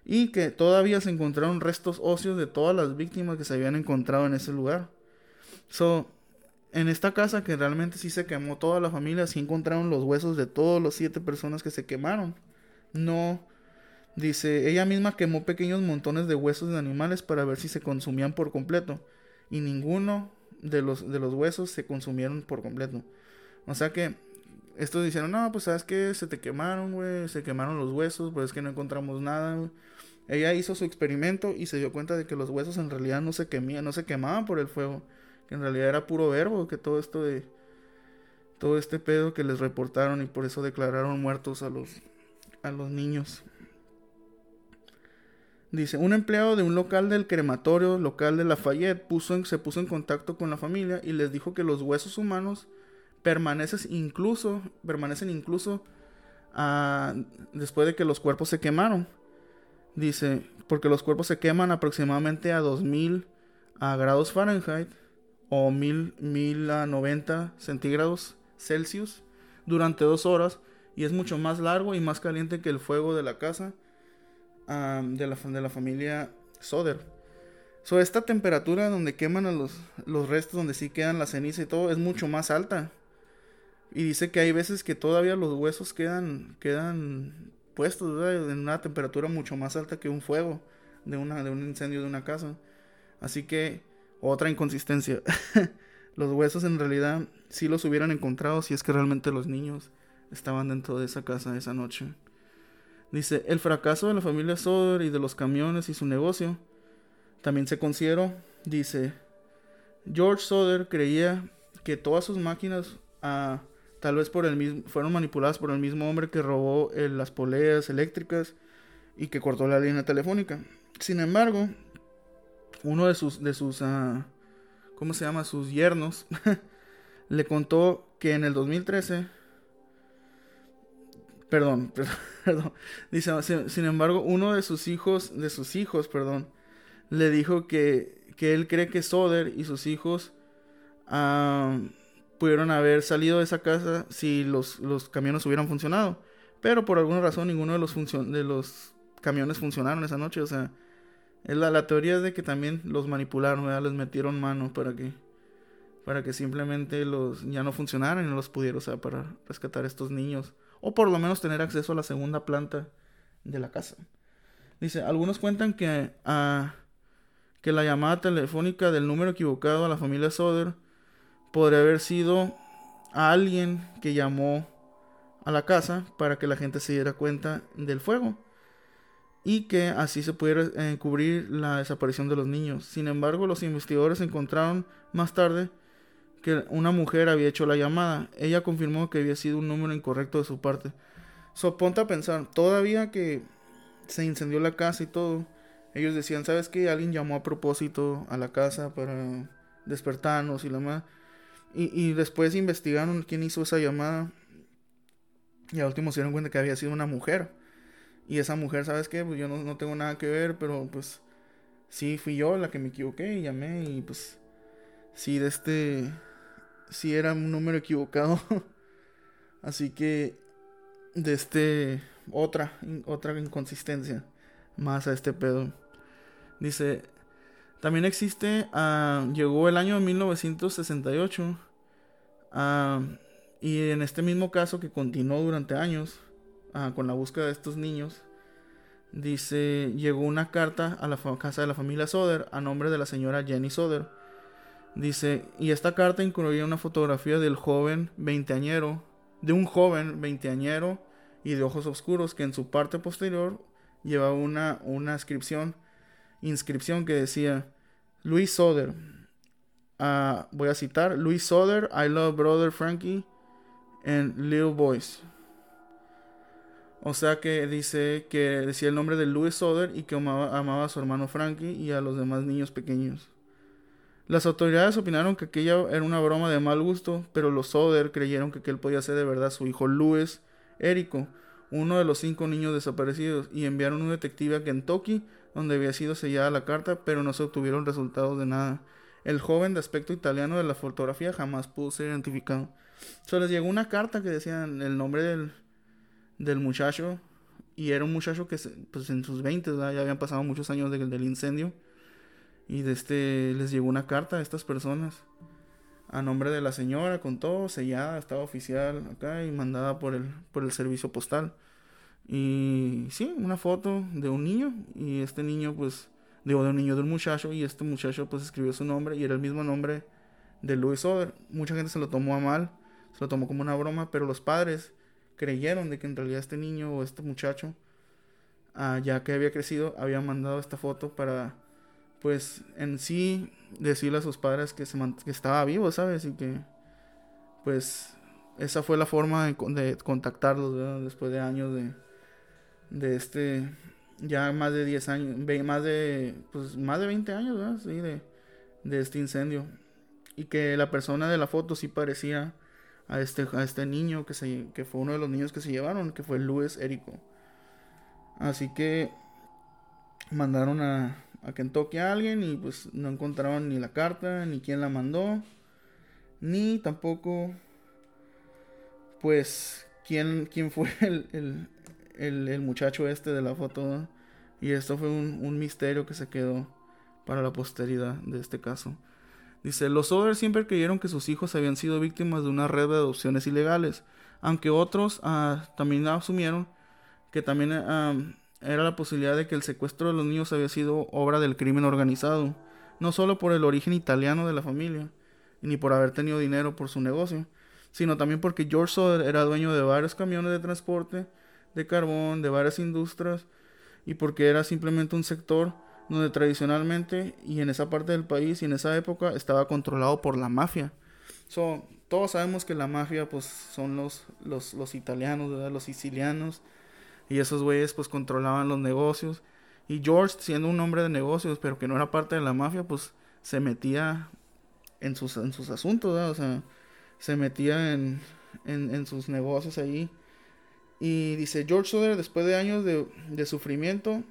y que todavía se encontraron restos óseos de todas las víctimas que se habían encontrado en ese lugar. So, en esta casa que realmente sí se quemó toda la familia, sí encontraron los huesos de todas las siete personas que se quemaron. No, dice, ella misma quemó pequeños montones de huesos de animales para ver si se consumían por completo. Y ninguno de los, de los huesos se consumieron por completo. O sea que estos dijeron, no, pues sabes que se te quemaron, güey, se quemaron los huesos, pues es que no encontramos nada. Ella hizo su experimento y se dio cuenta de que los huesos en realidad no se quemían, no se quemaban por el fuego en realidad era puro verbo, que todo esto de todo este pedo que les reportaron y por eso declararon muertos a los a los niños. Dice, un empleado de un local del crematorio local de Lafayette puso se puso en contacto con la familia y les dijo que los huesos humanos permanecen incluso, permanecen incluso ah, después de que los cuerpos se quemaron. Dice, porque los cuerpos se queman aproximadamente a 2000 a grados Fahrenheit o 1000, 1090 centígrados Celsius durante dos horas y es mucho más largo y más caliente que el fuego de la casa de, la, de la familia Soder. So, esta temperatura donde queman los, los restos, donde sí quedan la ceniza y todo, es mucho más alta. Y dice que hay veces que todavía los huesos quedan, quedan puestos en una temperatura mucho más alta que un fuego de, una, de un incendio de una casa. Así que, otra inconsistencia. los huesos en realidad sí los hubieran encontrado si es que realmente los niños estaban dentro de esa casa esa noche. Dice, el fracaso de la familia Soder y de los camiones y su negocio también se consideró. Dice, George Soder creía que todas sus máquinas, ah, tal vez por el mismo, fueron manipuladas por el mismo hombre que robó eh, las poleas eléctricas y que cortó la línea telefónica. Sin embargo, uno de sus, de sus, uh, ¿cómo se llama? Sus yernos le contó que en el 2013 Perdón, perdón, Dice, sin, embargo, uno de sus hijos, de sus hijos, perdón, le dijo que, que él cree que Soder y sus hijos pudieron haber salido de esa casa si los, los, camiones hubieran funcionado. Pero por alguna razón ninguno de los, de los camiones funcionaron esa noche. O sea, la, la teoría es de que también los manipularon, les metieron mano para que para que simplemente los ya no funcionaran y no los pudieron, o sea, para rescatar a estos niños. O por lo menos tener acceso a la segunda planta de la casa. Dice, algunos cuentan que, ah, que la llamada telefónica del número equivocado a la familia Soder podría haber sido a alguien que llamó a la casa para que la gente se diera cuenta del fuego y que así se pudiera eh, cubrir la desaparición de los niños. Sin embargo, los investigadores encontraron más tarde que una mujer había hecho la llamada. Ella confirmó que había sido un número incorrecto de su parte. So, ponte a pensar, todavía que se incendió la casa y todo, ellos decían, ¿sabes qué? Alguien llamó a propósito a la casa para despertarnos y la más. Y después investigaron quién hizo esa llamada. Y al último se dieron cuenta que había sido una mujer. Y esa mujer, ¿sabes qué? Pues yo no, no tengo nada que ver, pero pues sí fui yo la que me equivoqué y llamé y pues sí de este si era un número equivocado. Así que de este otra otra inconsistencia más a este pedo. Dice, también existe ah, llegó el año 1968 ah, y en este mismo caso que continuó durante años con la búsqueda de estos niños dice llegó una carta a la casa de la familia Soder a nombre de la señora Jenny Soder Dice, y esta carta incluía una fotografía del joven veinteañero, de un joven veinteañero y de ojos oscuros que en su parte posterior llevaba una, una inscripción, inscripción que decía, Luis Soder, ah, voy a citar, Luis Soder, I love brother Frankie and little boys. O sea que dice que decía el nombre de Luis Soder y que amaba a su hermano Frankie y a los demás niños pequeños. Las autoridades opinaron que aquella era una broma de mal gusto, pero los Soder creyeron que aquel podía ser de verdad su hijo Luis Érico, uno de los cinco niños desaparecidos, y enviaron un detective a Kentucky, donde había sido sellada la carta, pero no se obtuvieron resultados de nada. El joven de aspecto italiano de la fotografía jamás pudo ser identificado. Solo les llegó una carta que decía el nombre del, del muchacho, y era un muchacho que pues, en sus 20 ya habían pasado muchos años del incendio y de este les llegó una carta a estas personas a nombre de la señora con todo sellada, estaba oficial acá y mandada por el por el servicio postal. Y sí, una foto de un niño y este niño pues digo de un niño de un muchacho y este muchacho pues escribió su nombre y era el mismo nombre de Louis Oder. Mucha gente se lo tomó a mal, se lo tomó como una broma, pero los padres creyeron de que en realidad este niño o este muchacho, ah, ya que había crecido, había mandado esta foto para pues en sí decirle a sus padres que, se que estaba vivo, ¿sabes? Y que pues esa fue la forma de, de contactarlos después de años de, de este ya más de 10 años, más de pues más de 20 años, ¿verdad? Sí, de, de este incendio. Y que la persona de la foto sí parecía a este, a este niño que, se, que fue uno de los niños que se llevaron, que fue Luis Érico. Así que mandaron a, a Kentucky a alguien y pues no encontraban ni la carta, ni quién la mandó, ni tampoco pues quién, quién fue el, el, muchacho este de la foto. Y esto fue un, un, misterio que se quedó para la posteridad de este caso. Dice, los Oder siempre creyeron que sus hijos habían sido víctimas de una red de adopciones ilegales, aunque otros ah, también asumieron que también ah, era la posibilidad de que el secuestro de los niños había sido obra del crimen organizado, no solo por el origen italiano de la familia, ni por haber tenido dinero por su negocio, sino también porque George Soder era dueño de varios camiones de transporte de carbón, de varias industrias, y porque era simplemente un sector donde tradicionalmente y en esa parte del país y en esa época estaba controlado por la mafia. So, todos sabemos que la mafia pues son los, los, los italianos, los sicilianos, y esos güeyes pues controlaban los negocios. Y George, siendo un hombre de negocios, pero que no era parte de la mafia, pues se metía en sus, en sus asuntos, o sea, se metía en, en, sus negocios ahí. Y dice, George Soder, después de años de, de sufrimiento,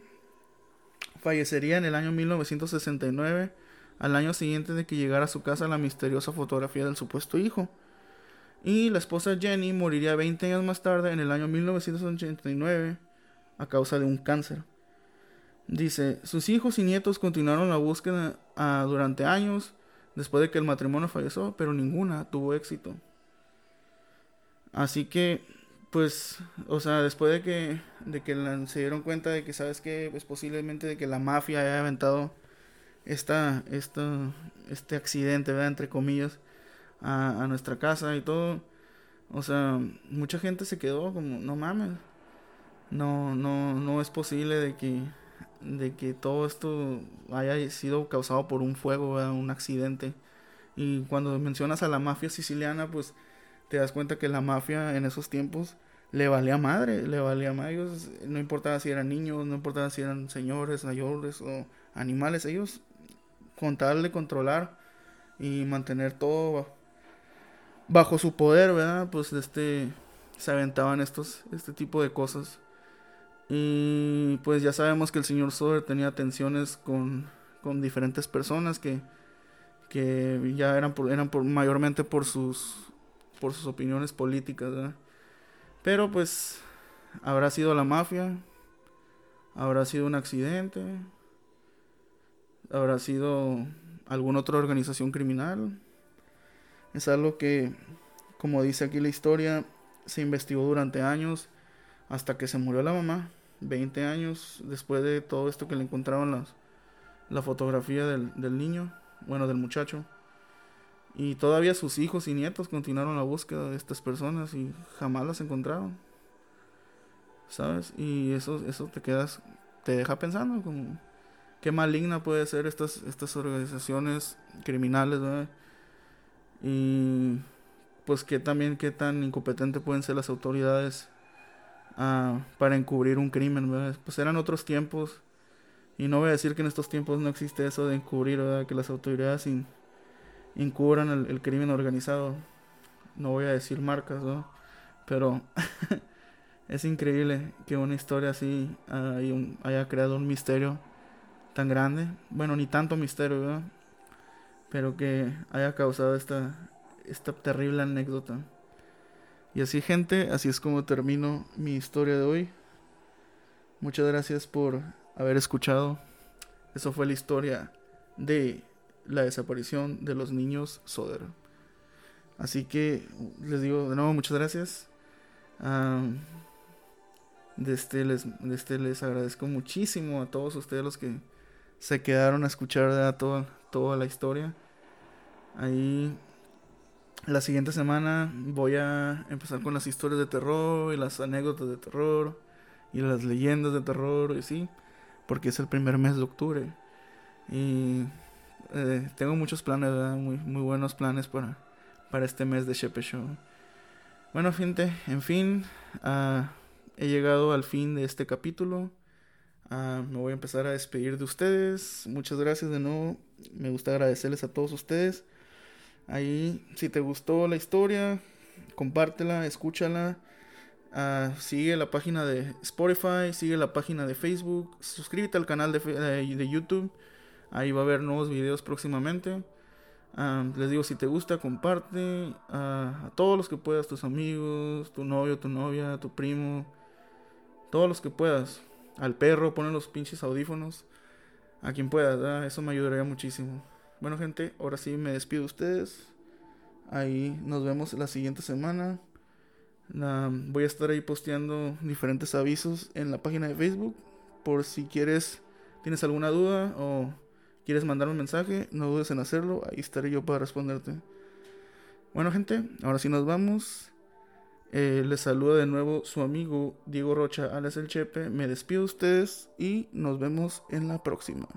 fallecería en el año 1969, al año siguiente de que llegara a su casa la misteriosa fotografía del supuesto hijo. Y la esposa Jenny moriría 20 años más tarde, en el año 1989, a causa de un cáncer. Dice, sus hijos y nietos continuaron la búsqueda ah, durante años después de que el matrimonio falleció, pero ninguna tuvo éxito. Así que, pues, o sea, después de que, de que se dieron cuenta de que, ¿sabes que Pues posiblemente de que la mafia haya aventado esta, esta, este accidente, ¿verdad? Entre comillas a, nuestra casa y todo. O sea, mucha gente se quedó como, no mames. No, no, no es posible de que, de que todo esto haya sido causado por un fuego, un accidente. Y cuando mencionas a la mafia siciliana, pues te das cuenta que la mafia en esos tiempos le valía madre, le valía madre. Ellos, no importaba si eran niños, no importaba si eran señores, mayores o animales, ellos con tal de controlar y mantener todo bajo su poder, ¿verdad? Pues este se aventaban estos este tipo de cosas. Y pues ya sabemos que el señor Soder tenía tensiones con, con diferentes personas que, que ya eran por, eran mayormente por sus por sus opiniones políticas, ¿verdad? Pero pues habrá sido la mafia, habrá sido un accidente, habrá sido alguna otra organización criminal. Es algo que, como dice aquí la historia, se investigó durante años hasta que se murió la mamá. 20 años después de todo esto que le encontraron las, la fotografía del, del niño, bueno, del muchacho. Y todavía sus hijos y nietos continuaron la búsqueda de estas personas y jamás las encontraron. ¿Sabes? Y eso, eso te quedas, te deja pensando como qué maligna puede ser estas, estas organizaciones criminales, ¿verdad? Y pues que también qué tan incompetentes pueden ser las autoridades ah, para encubrir un crimen, ¿verdad? Pues eran otros tiempos. Y no voy a decir que en estos tiempos no existe eso de encubrir, ¿verdad? Que las autoridades encubran el, crimen organizado. No voy a decir marcas, ¿no? Pero es increíble que una historia así haya creado un misterio tan grande. Bueno, ni tanto misterio, ¿verdad? pero que haya causado esta, esta terrible anécdota. Y así gente, así es como termino mi historia de hoy. Muchas gracias por haber escuchado. Eso fue la historia de la desaparición de los niños Soder. Así que les digo de nuevo muchas gracias. de, este les, este les agradezco muchísimo a todos ustedes los que se quedaron a escuchar toda, toda la historia. Ahí la siguiente semana voy a empezar con las historias de terror y las anécdotas de terror y las leyendas de terror y sí, porque es el primer mes de octubre. Y eh, tengo muchos planes, Muy, muy buenos planes para, para este mes de Shepe Show. Bueno, gente, en fin, ah, he llegado al fin de este capítulo. Ah, me voy a empezar a despedir de ustedes. Muchas gracias de nuevo. Me gusta agradecerles a todos ustedes. Ahí, si te gustó la historia, compártela, escúchala. Ah, sigue la página de Spotify, sigue la página de Facebook, suscríbete al canal de, de, YouTube. Ahí va a haber nuevos videos próximamente. Ah, les digo, si te gusta, comparte a todos los que puedas, tus amigos, tu novio, tu novia, tu primo, todos los que puedas. Al perro, ponen los pinches audífonos. A quien pueda, eso me ayudaría muchísimo. Bueno, gente, ahora sí me despido de ustedes. Ahí nos vemos la siguiente semana. voy a estar ahí posteando diferentes avisos en la página de Facebook. Por si quieres, tienes alguna duda o quieres mandar un mensaje, no dudes en hacerlo. Ahí estaré yo para responderte. Bueno, gente, ahora sí nos vamos. Eh, les saluda de nuevo su amigo Diego Rocha, alias El Chepe. Me despido de ustedes y nos vemos en la próxima.